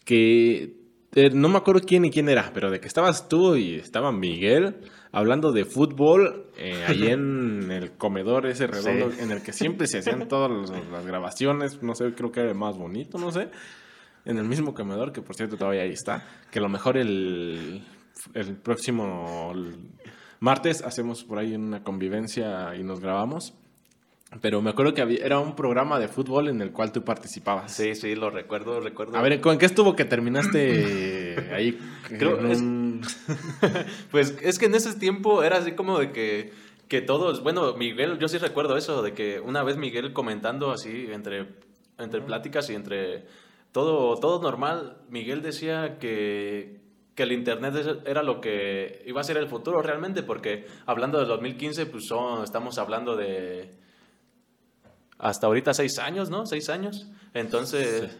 que eh, no me acuerdo quién y quién era, pero de que estabas tú y estaba Miguel hablando de fútbol, eh, ahí en el comedor ese redondo en el que siempre se hacían todas las, grabaciones, no sé, creo que era el más bonito, no sé, en el mismo comedor, que por cierto todavía ahí está, que a lo mejor el, el próximo martes hacemos por ahí una convivencia y nos grabamos. Pero me acuerdo que había, era un programa de fútbol en el cual tú participabas. Sí, sí, lo recuerdo, recuerdo. A ver, ¿con qué estuvo que terminaste ahí? Creo, pues es que en ese tiempo era así como de que, que todos, bueno, Miguel, yo sí recuerdo eso, de que una vez Miguel comentando así entre, entre pláticas y entre todo, todo normal, Miguel decía que, que el Internet era lo que iba a ser el futuro realmente, porque hablando del 2015, pues son, estamos hablando de hasta ahorita seis años, ¿no? Seis años. Entonces,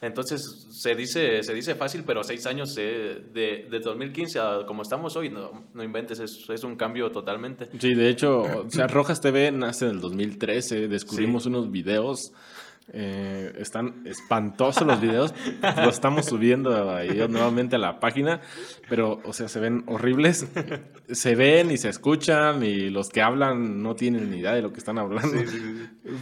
entonces se dice, se dice fácil, pero seis años de, de 2015 a como estamos hoy, no, no inventes, es, es, un cambio totalmente. Sí, de hecho, o sea, Rojas TV nace en el 2013, descubrimos unos videos eh, están espantosos los videos. los estamos subiendo ahí nuevamente a la página. Pero, o sea, se ven horribles. Se ven y se escuchan. Y los que hablan no tienen ni idea de lo que están hablando.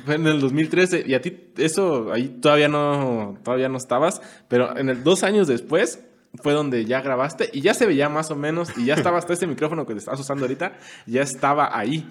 en el 2013. Y a ti, eso ahí todavía no, todavía no estabas. Pero en el dos años después fue donde ya grabaste y ya se veía más o menos y ya estaba hasta ese micrófono que te estás usando ahorita, ya estaba ahí.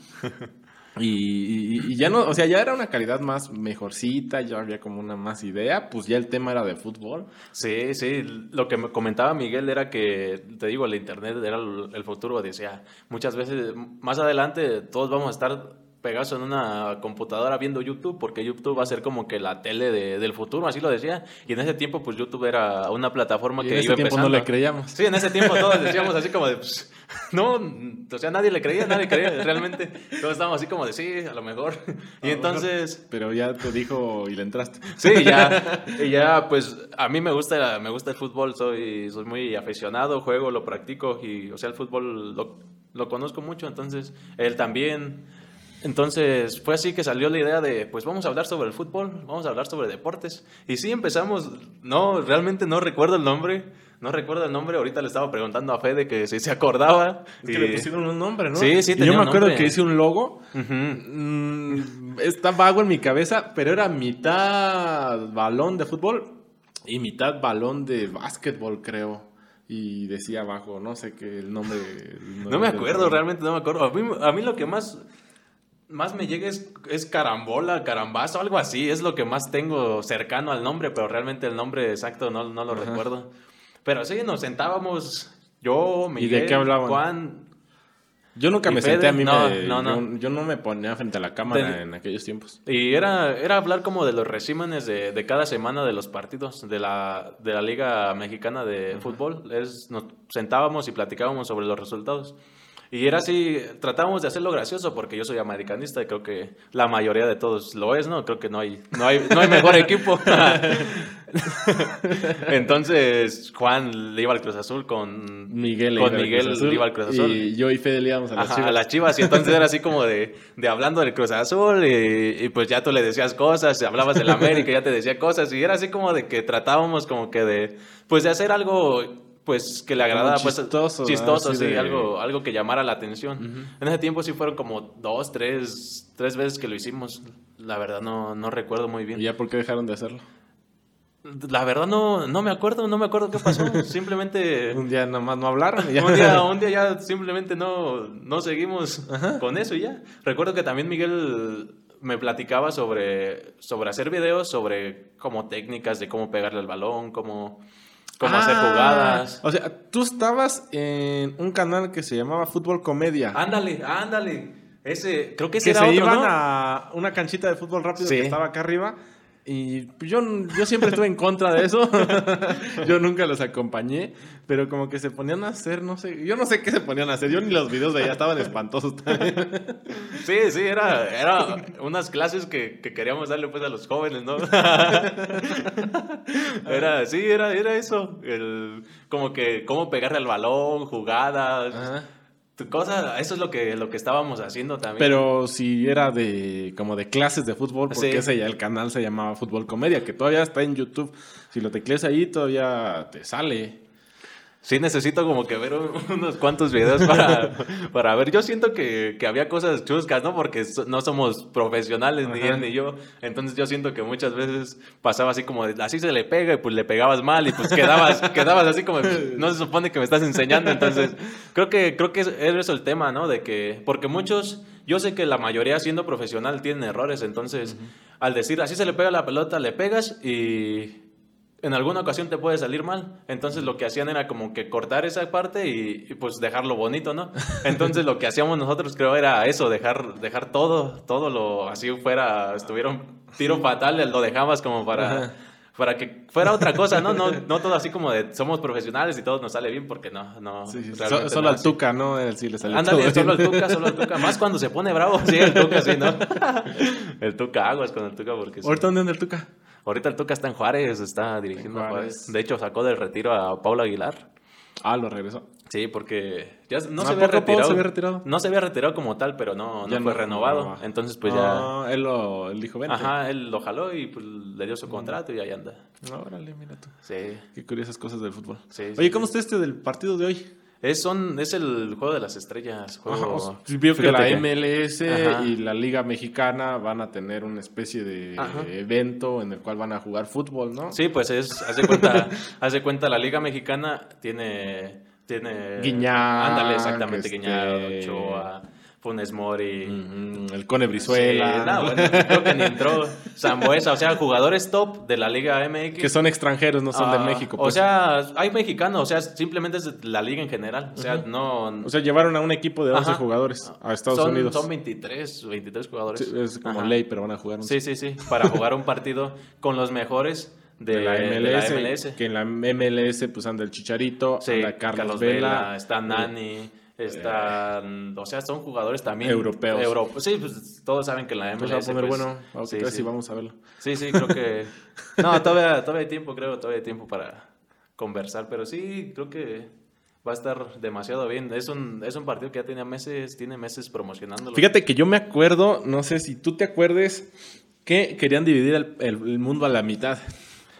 Y, ya no, o sea, ya era una calidad más mejorcita, ya había como una más idea, pues ya el tema era de fútbol. Sí, sí, lo que me comentaba Miguel era que, te digo, el Internet era el futuro, decía, muchas veces, más adelante todos vamos a estar pegados en una computadora viendo YouTube, porque YouTube va a ser como que la tele de, del futuro, así lo decía. Y en ese tiempo, pues YouTube era una plataforma que en ese tiempo no le creíamos. Sí, en ese tiempo todos decíamos así como de, pues, no, o sea, nadie le creía, nadie creía, realmente. Todos estábamos así como de, sí, a lo mejor. Y entonces... pero ya te dijo y le entraste. Sí, ya, y ya, pues, a mí me gusta, me gusta el fútbol, soy, soy muy aficionado, juego, lo practico, y, o sea, el fútbol lo, lo conozco mucho, entonces, él también entonces fue así que salió la idea de, pues vamos a hablar sobre el fútbol, vamos a hablar sobre deportes. Y sí empezamos, no, realmente no recuerdo el nombre, no recuerdo el nombre, ahorita le estaba preguntando a Fede que si se acordaba. Es que le pusieron un nombre, ¿no? Sí, sí, tenía Yo me acuerdo que hice un logo, mm, está vago en mi cabeza, pero era mitad balón de fútbol y mitad balón de básquetbol, creo y decía abajo, no sé qué, el nombre... no me acuerdo, realmente no me acuerdo. a mí, lo que más más me llega es, carambola, carambazo, algo así. Es lo que más tengo cercano al nombre, pero realmente el nombre exacto no, no lo recuerdo. Pero sí, nos sentábamos yo, Miguel, ¿Y de qué hablaban? Juan. Yo nunca me senté a mí, no, no, no. Yo, no me ponía frente a la cámara en aquellos tiempos. Y era, era hablar como de los resúmenes de, de, cada semana de los partidos de la, de la Liga Mexicana de Fútbol. Es, nos sentábamos y platicábamos sobre los resultados. Y era así, tratábamos de hacerlo gracioso porque yo soy americanista y creo que la mayoría de todos lo es, ¿no? Creo que no hay, no hay, no hay mejor equipo. Entonces, Juan le iba al Cruz Azul con Miguel, con Miguel le iba al Cruz Azul. Y yo y Fede íbamos a las Chivas. A las Chivas. Y entonces era así como de, de hablando del Cruz Azul y, pues ya tú le decías cosas, hablabas del América, ya te decía cosas. Y era así como de que tratábamos como que de, pues de hacer algo pues que le agradaba pues chistoso, sí, algo, algo que llamara la atención. En ese tiempo sí fueron como dos, tres, tres veces que lo hicimos. La verdad no, no recuerdo muy bien. ¿Y ya por qué dejaron de hacerlo? La verdad no, no me acuerdo, no me acuerdo qué pasó. Simplemente... un día nomás no hablaron. un, día, un día ya simplemente no, no seguimos con eso y ya. Recuerdo que también Miguel me platicaba sobre, sobre hacer videos, sobre como técnicas de cómo pegarle al balón, cómo cómo hacer ah, jugadas. O sea, tú estabas en un canal que se llamaba Fútbol Comedia. Ándale, ándale. Ese, creo que ese que se iban a una canchita de fútbol rápido que estaba acá arriba y yo, yo siempre estuve en contra de eso. yo nunca los acompañé, pero como que se ponían a hacer, no sé, yo no sé qué se ponían a hacer. Yo ni los videos de allá estaban espantosos también. sí, sí, era, era unas clases que, que, queríamos darle pues a los jóvenes, ¿no? era, sí, era, era eso. El, como que cómo pegarle al balón, jugadas. Ajá cosa, eso es lo que, lo que estábamos haciendo también. Pero si era de como de clases de fútbol, porque ese ya el canal se llamaba Fútbol Comedia, que todavía está en YouTube. Si lo tecleas ahí, todavía te sale. Sí, necesito como que ver unos cuantos videos para, para ver. Yo siento que, que, había cosas chuscas, ¿no? Porque no somos profesionales, ni él ni yo. Entonces yo siento que muchas veces pasaba así como, así se le pega y pues le pegabas mal y pues quedabas, quedabas así como, no se supone que me estás enseñando. Entonces creo que, creo que es, eso el tema, ¿no? De que, porque muchos, yo sé que la mayoría siendo profesional tienen errores. Entonces, al decir así se le pega la pelota, le pegas y en alguna ocasión te puede salir mal. Entonces lo que hacían era como que cortar esa parte y, pues dejarlo bonito, ¿no? Entonces lo que hacíamos nosotros creo era eso, dejar, dejar todo, todo lo así fuera, estuvieron tiro fatal, lo dejabas como para... Para que fuera otra cosa, ¿no? ¿no? No todo así como de somos profesionales y todo nos sale bien, porque no, no. solo al Tuca, ¿no? Sí le sale Ándale, solo al Tuca, solo al Tuca. Más cuando se pone bravo, sí, el Tuca, sí, ¿no? El Tuca, aguas con el Tuca, porque. ¿Ahorita dónde anda el Tuca? Ahorita el Tuca está en Juárez, está dirigiendo a Juárez. De hecho, sacó del retiro a Paula Aguilar. Ah, lo regresó. Sí, porque ya no, se, había retirado, se había retirado. No se había retirado como tal, pero no, no fue renovado. Entonces, pues ya. Él, lo, él dijo, vente. Ajá, él lo jaló y pues, le dio su contrato y ahí anda. Órale, mira tú. Sí. Qué curiosas cosas del fútbol. Oye, ¿cómo está este del partido de hoy? Es, son, es el juego de las estrellas. Juego... vio que la MLS y la Liga Mexicana van a tener una especie de evento en el cual van a jugar fútbol, ¿no? Sí, pues es, hace cuenta, hace cuenta, la Liga Mexicana tiene, tiene... Ándale, exactamente, este... Ochoa, Funes Mori. el Cone Brizuela. no, bueno, creo que ni entró Zambuesa. O sea, jugadores top de la Liga MX. Que son extranjeros, no son de ah, México. O pues. sea, hay mexicanos. O sea, simplemente es la liga en general. O sea, no... O sea, llevaron a un equipo de 11 jugadores a Estados Unidos. Son 23, 23 jugadores. es como ley, pero van a jugar. Sí, sí, sí. Para jugar un partido con los mejores... De, la MLS, Que en la MLS pues anda el Chicharito, anda Carlos, Vela, está Nani... Están, o sea, son jugadores también europeos. sí, pues todos saben que en la MLS. Pues va a poner pues, bueno, sí, sí. vamos a verlo. Sí, sí, creo que. No, todavía, todavía hay tiempo, creo, todavía hay tiempo para conversar, pero sí, creo que va a estar demasiado bien. Es un, es un partido que ya tenía meses, tiene meses promocionándolo. Fíjate que yo me acuerdo, no sé si tú te acuerdes, que querían dividir el, el, mundo a la mitad.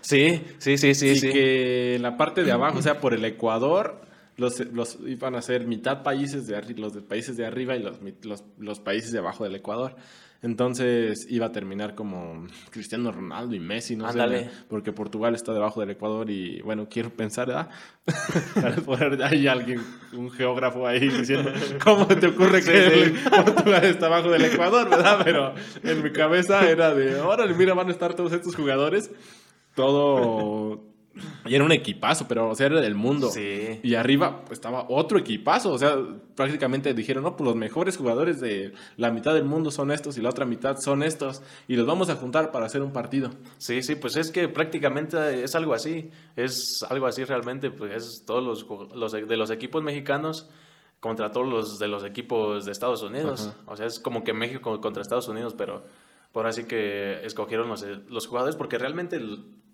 Sí, sí, sí, sí. Y sí. que la parte de abajo, o sea, por el Ecuador los, los iban a ser mitad países de los de países de arriba y los, los, los, países de abajo del Ecuador. Entonces iba a terminar como Cristiano Ronaldo y Messi, no sé, porque Portugal está debajo del Ecuador y bueno, quiero pensar, ¿verdad? hay alguien, un geógrafo ahí diciendo, ¿cómo te ocurre que Portugal está debajo del Ecuador, verdad? Pero en mi cabeza era de, órale, mira, van a estar todos estos jugadores, todo Y era un equipazo, pero, o sea, era del mundo. Sí. Y arriba pues, estaba otro equipazo. O sea, prácticamente dijeron, no, pues los mejores jugadores de la mitad del mundo son estos y la otra mitad son estos. Y los vamos a juntar para hacer un partido. Sí, sí, pues es que prácticamente es algo así. Es algo así realmente. Pues es todos los, los de los equipos mexicanos contra todos los de los equipos de Estados Unidos. O sea, es como que México contra Estados Unidos, pero por así que escogieron los, los jugadores porque realmente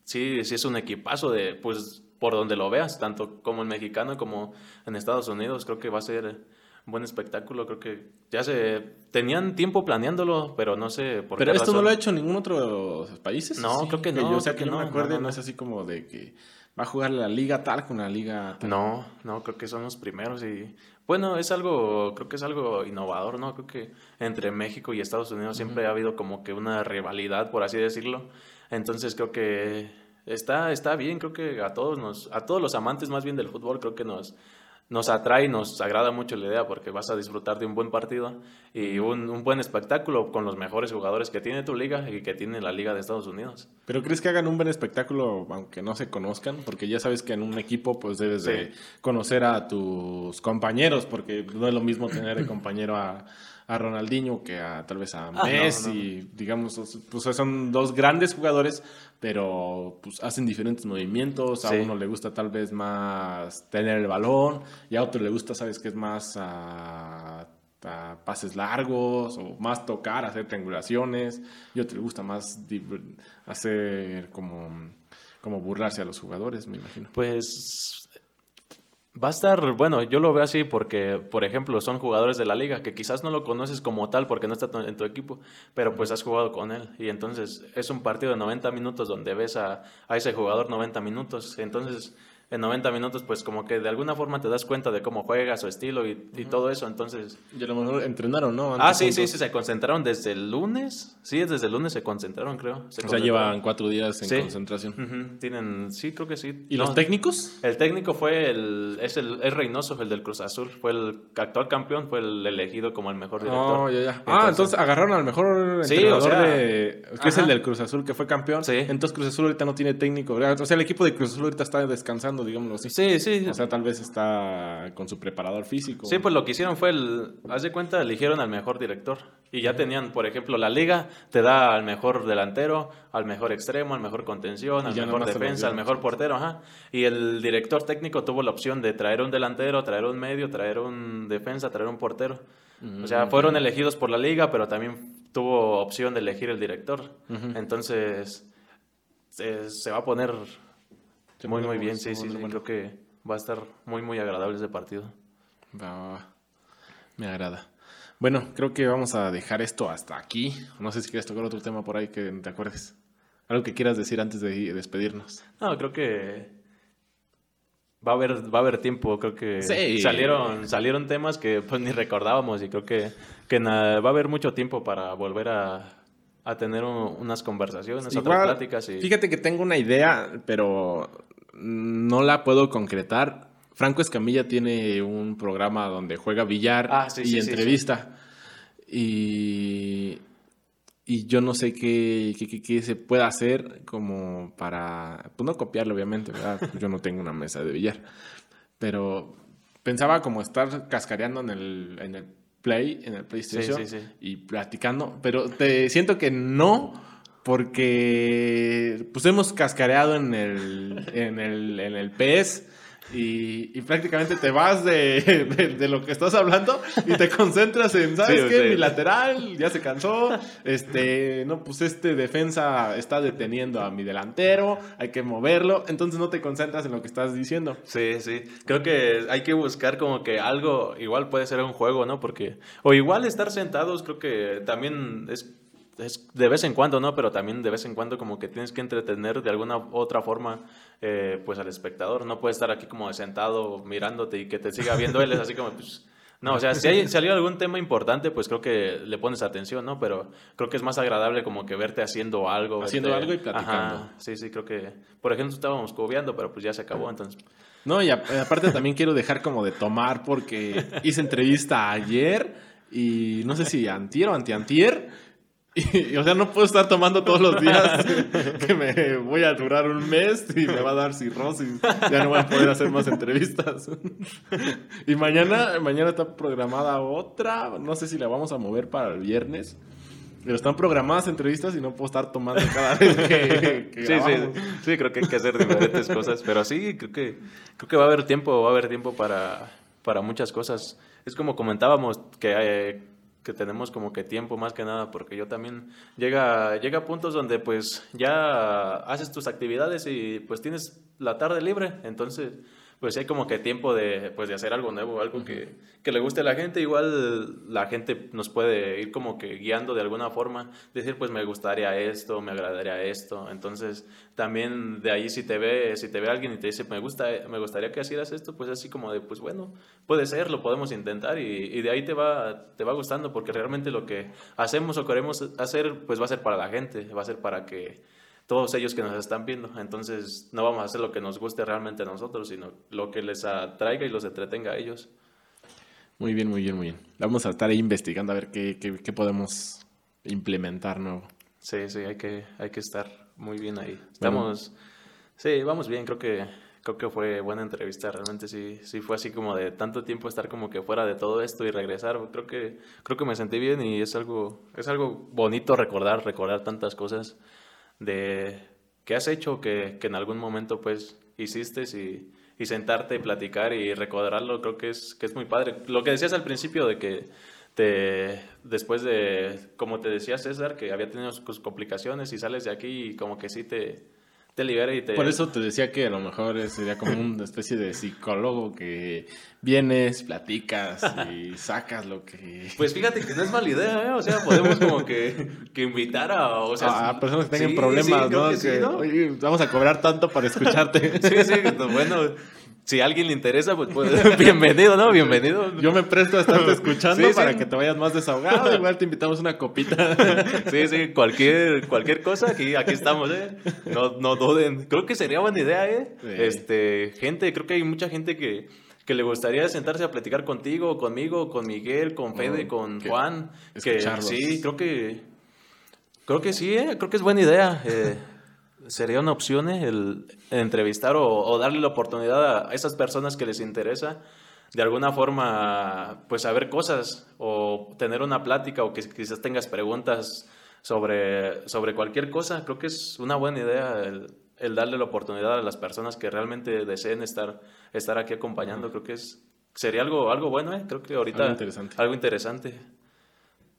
sí, sí es un equipazo de, pues, por donde lo veas, tanto como en mexicano como en Estados Unidos. Creo que va a ser un buen espectáculo. Creo que ya se tenían tiempo planeándolo, pero no sé por pero esto no lo ha hecho ningún otro país. No, creo que no. yo sé que, no, me acuerdo, no, es así como de que va a jugar la liga tal con la liga No, no, creo que son los primeros y bueno, es algo, creo que es algo innovador, ¿no? Creo que entre México y Estados Unidos siempre ha habido como que una rivalidad, por así decirlo. Entonces creo que está, está bien, creo que a todos nos, a todos los amantes más bien del fútbol, creo que nos, nos atrae, nos agrada mucho la idea porque vas a disfrutar de un buen partido y un, un, buen espectáculo con los mejores jugadores que tiene tu liga y que tiene la liga de Estados Unidos. ¿Pero crees que hagan un buen espectáculo aunque no se conozcan? Porque ya sabes que en un equipo pues debes de conocer a tus compañeros porque no es lo mismo tener de compañero a a Ronaldinho que a tal vez a ah, Messi, digamos, pues son dos grandes jugadores, pero pues hacen diferentes movimientos, a uno le gusta tal vez más tener el balón y a otro le gusta, sabes que es más a, pases largos o más tocar, hacer triangulaciones, y a otro le gusta más hacer como como burlarse a los jugadores, me imagino. Pues Va a estar, bueno, yo lo veo así porque, por ejemplo, son jugadores de la liga que quizás no lo conoces como tal porque no está en tu equipo, pero pues has jugado con él. Y entonces es un partido de 90 minutos donde ves a, ese jugador 90 minutos, entonces en 90 minutos, pues como que de alguna forma te das cuenta de cómo juega, su estilo y, todo eso, entonces... Y a lo mejor entrenaron, ¿no? ah, sí, sí, sí, se concentraron desde el lunes, sí, desde el lunes se concentraron, creo. o sea, llevan cuatro días en concentración. Tienen, sí, creo que sí. ¿Y los técnicos? El técnico fue el, es el, es Reynoso, el del Cruz Azul, fue el actual campeón, fue el elegido como el mejor director. Oh, ya, ya. ah, entonces agarraron al mejor entrenador sí, de, que es el del Cruz Azul, que fue campeón. Sí. Entonces Cruz Azul ahorita no tiene técnico, o sea, el equipo de Cruz Azul ahorita está descansando, digámoslo así. Sí, sí, O sea, tal vez está con su preparador físico. Sí, pues lo que hicieron fue, el, haz de cuenta, eligieron al mejor director. Y ya tenían, por ejemplo, la liga te da al mejor delantero, al mejor extremo, al mejor contención, al mejor defensa, al mejor portero, ajá. Y el director técnico tuvo la opción de traer un delantero, traer un medio, traer un defensa, traer un portero. O sea, mm. fueron elegidos por la liga, pero también tuvo opción de elegir el director. Entonces, se va a poner muy, muy bien, sí, sí, Creo que va a estar muy, muy agradable ese partido. Me agrada. Bueno, creo que vamos a dejar esto hasta aquí. No sé si quieres tocar otro tema por ahí que te acuerdes. Algo que quieras decir antes de despedirnos. No, creo que va a haber, va a haber tiempo. Creo que salieron, salieron temas que pues ni recordábamos y creo que, que va a haber mucho tiempo para volver a, a tener unas conversaciones, otras pláticas. Y... Fíjate que tengo una idea, pero no la puedo concretar. Franco Escamilla tiene un programa donde juega billar ah, y entrevista. Y, y yo no sé qué, qué, se puede hacer como para, pues no copiarlo obviamente, ¿verdad? yo no tengo una mesa de billar. Pero pensaba como estar cascareando en el, en el Play, en el PlayStation y platicando, pero te siento que no porque pues hemos cascareado en el, en el, en el PES y, prácticamente te vas de, de, lo que estás hablando y te concentras en, ¿sabes qué? Mi lateral ya se cansó, este, no, pues este defensa está deteniendo a mi delantero, hay que moverlo, entonces no te concentras en lo que estás diciendo. Sí, sí, creo que hay que buscar como que algo, igual puede ser un juego, ¿no? Porque, o igual estar sentados, creo que también es es de vez en cuando, ¿no? Pero también de vez en cuando como que tienes que entretener de alguna otra forma eh, pues al espectador. No puede estar aquí como sentado mirándote y que te siga viendo él. Es así como, pues... No, o sea, si hay salió algún tema importante, pues creo que le pones atención, ¿no? Pero creo que es más agradable como que verte haciendo algo. Haciendo algo y platicando. sí, sí, creo que... Por ejemplo, estábamos cobiando, pero pues ya se acabó, entonces... No, y aparte también quiero dejar como de tomar porque hice entrevista ayer y no sé si antier o antiantier Y, o sea, no puedo estar tomando todos los días que me voy a durar un mes y me va a dar cirrosis. Ya no voy a poder hacer más entrevistas. Y mañana, mañana está programada otra. No sé si la vamos a mover para el viernes. Pero están programadas entrevistas y no puedo estar tomando cada vez que, sí, sí, sí, creo que hay que hacer diferentes cosas. Pero sí, creo que, creo que va a haber tiempo, va a haber tiempo para, para muchas cosas. Es como comentábamos que... Eh, que tenemos como que tiempo más que nada, porque yo también llega, llega a puntos donde pues ya haces tus actividades y pues tienes la tarde libre, entonces pues hay como que tiempo de, pues, de hacer algo nuevo, algo que, que, le guste a la gente. Igual la gente nos puede ir como que guiando de alguna forma, decir, pues me gustaría esto, me agradaría esto. Entonces, también de ahí si te ve, si te ve alguien y te dice, me, gusta, me gustaría que hicieras esto, pues así como de, pues bueno, puede ser, lo podemos intentar y, y de ahí te va, te va gustando, porque realmente lo que hacemos o queremos hacer, pues va a ser para la gente, va a ser para que todos ellos que nos están viendo. Entonces no vamos a hacer lo que nos guste realmente a nosotros, sino lo que les atraiga y los entretenga a ellos. Muy bien, muy bien, muy bien. Vamos a estar ahí investigando a ver qué, qué, podemos implementar nuevo. Sí, sí, hay que, hay que estar muy bien ahí. Estamos, sí, vamos bien, creo que, creo que fue buena entrevista, realmente sí, sí fue así como de tanto tiempo estar como que fuera de todo esto y regresar, creo que, creo que me sentí bien y es algo, es algo bonito recordar, recordar tantas cosas de qué has hecho que, que en algún momento pues hiciste y, y, sentarte y platicar y recordarlo, creo que es, que es muy padre. Lo que decías al principio de que te, después de, como te decía César, que había tenido sus complicaciones y sales de aquí y como que sí te, te libera y te... Por eso te decía que a lo mejor sería como una especie de psicólogo que vienes, platicas y sacas lo que... Pues fíjate que no es mala idea, ¿eh? O sea, podemos como que, que invitar a... O sea, a personas que tengan problemas, ¿no? Que, vamos a cobrar tanto para escucharte. sí, sí, bueno si a alguien le interesa, pues, pues bienvenido, ¿no? Bienvenido. Yo me presto a estarte escuchando para que te vayas más desahogado. Igual te invitamos una copita. Sí, sí, cualquier, cualquier cosa, aquí, aquí estamos, ¿eh? No, no duden. Creo que sería buena idea, ¿eh? Este, gente, creo que hay mucha gente que, que le gustaría sentarse a platicar contigo, conmigo, con Miguel, con Fede, con Juan. Que, sí, creo que, creo que sí, ¿eh? Creo que es buena idea. Eh, sería una opción ¿eh? el, entrevistar o, darle la oportunidad a esas personas que les interesa de alguna forma pues saber cosas o tener una plática o que quizás tengas preguntas sobre, sobre cualquier cosa. Creo que es una buena idea el, darle la oportunidad a las personas que realmente deseen estar, estar aquí acompañando. Creo que es, sería algo, algo bueno, ¿eh? creo que ahorita algo interesante. Algo interesante.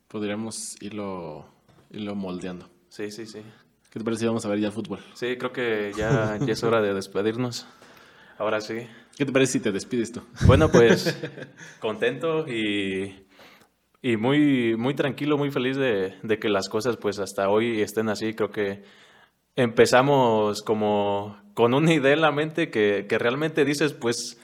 Podríamos irlo, irlo moldeando. Sí, sí, sí. ¿Qué te parece si vamos a ver ya fútbol? Sí, creo que ya, ya es hora de despedirnos. Ahora sí. ¿Qué te parece si te despides tú? Bueno, pues contento y, y muy, muy tranquilo, muy feliz de, de, que las cosas pues hasta hoy estén así. Creo que empezamos como con una idea en la mente que, que realmente dices pues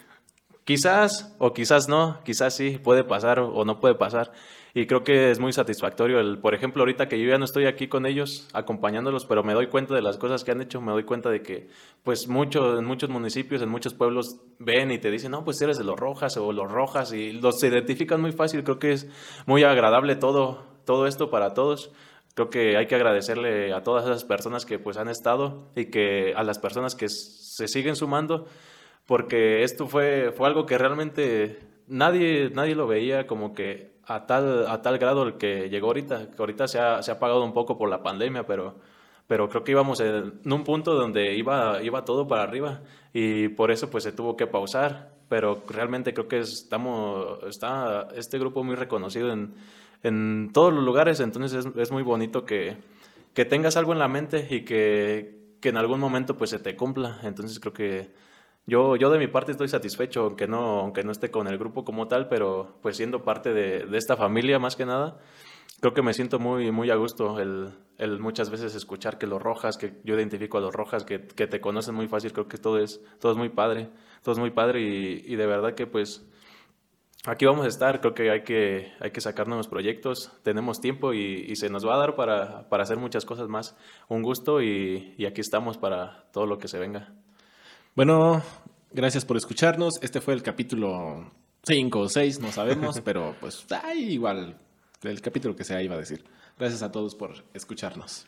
quizás o quizás no, quizás sí, puede pasar o no puede pasar. Y creo que es muy satisfactorio. El, por ejemplo, ahorita que yo ya no estoy aquí con ellos, acompañándolos, pero me doy cuenta de las cosas que han hecho, me doy cuenta de que, pues, mucho, en muchos municipios, en muchos pueblos, ven y te dicen, no, pues eres de los Rojas o los Rojas, y los identifican muy fácil. Creo que es muy agradable todo, todo esto para todos creo que hay que agradecerle a todas esas personas que pues han estado y que a las personas que se siguen sumando porque esto fue, fue algo que realmente nadie, nadie lo veía como que a tal, a tal grado el que llegó ahorita, que ahorita se ha, se ha apagado un poco por la pandemia, pero, pero creo que íbamos en un punto donde iba, iba todo para arriba y por eso pues se tuvo que pausar, pero realmente creo que estamos, está este grupo muy reconocido en, en todos los lugares, entonces es, es muy bonito que, que, tengas algo en la mente y que, que en algún momento pues se te cumpla, entonces creo que yo, yo de mi parte estoy satisfecho, aunque no, aunque no esté con el grupo como tal, pero pues siendo parte de, de esta familia más que nada, creo que me siento muy, muy a gusto el, el, muchas veces escuchar que los rojas, que yo identifico a los rojas, que, que, te conocen muy fácil, creo que todo es, todo es muy padre, todo es muy padre y, y, de verdad que pues aquí vamos a estar, creo que hay que, hay que sacar nuevos proyectos, tenemos tiempo y, y se nos va a dar para, para, hacer muchas cosas más. Un gusto y, y aquí estamos para todo lo que se venga. Bueno, gracias por escucharnos. Este fue el capítulo 5 o 6, no sabemos, pero pues igual del capítulo que sea iba a decir. Gracias a todos por escucharnos.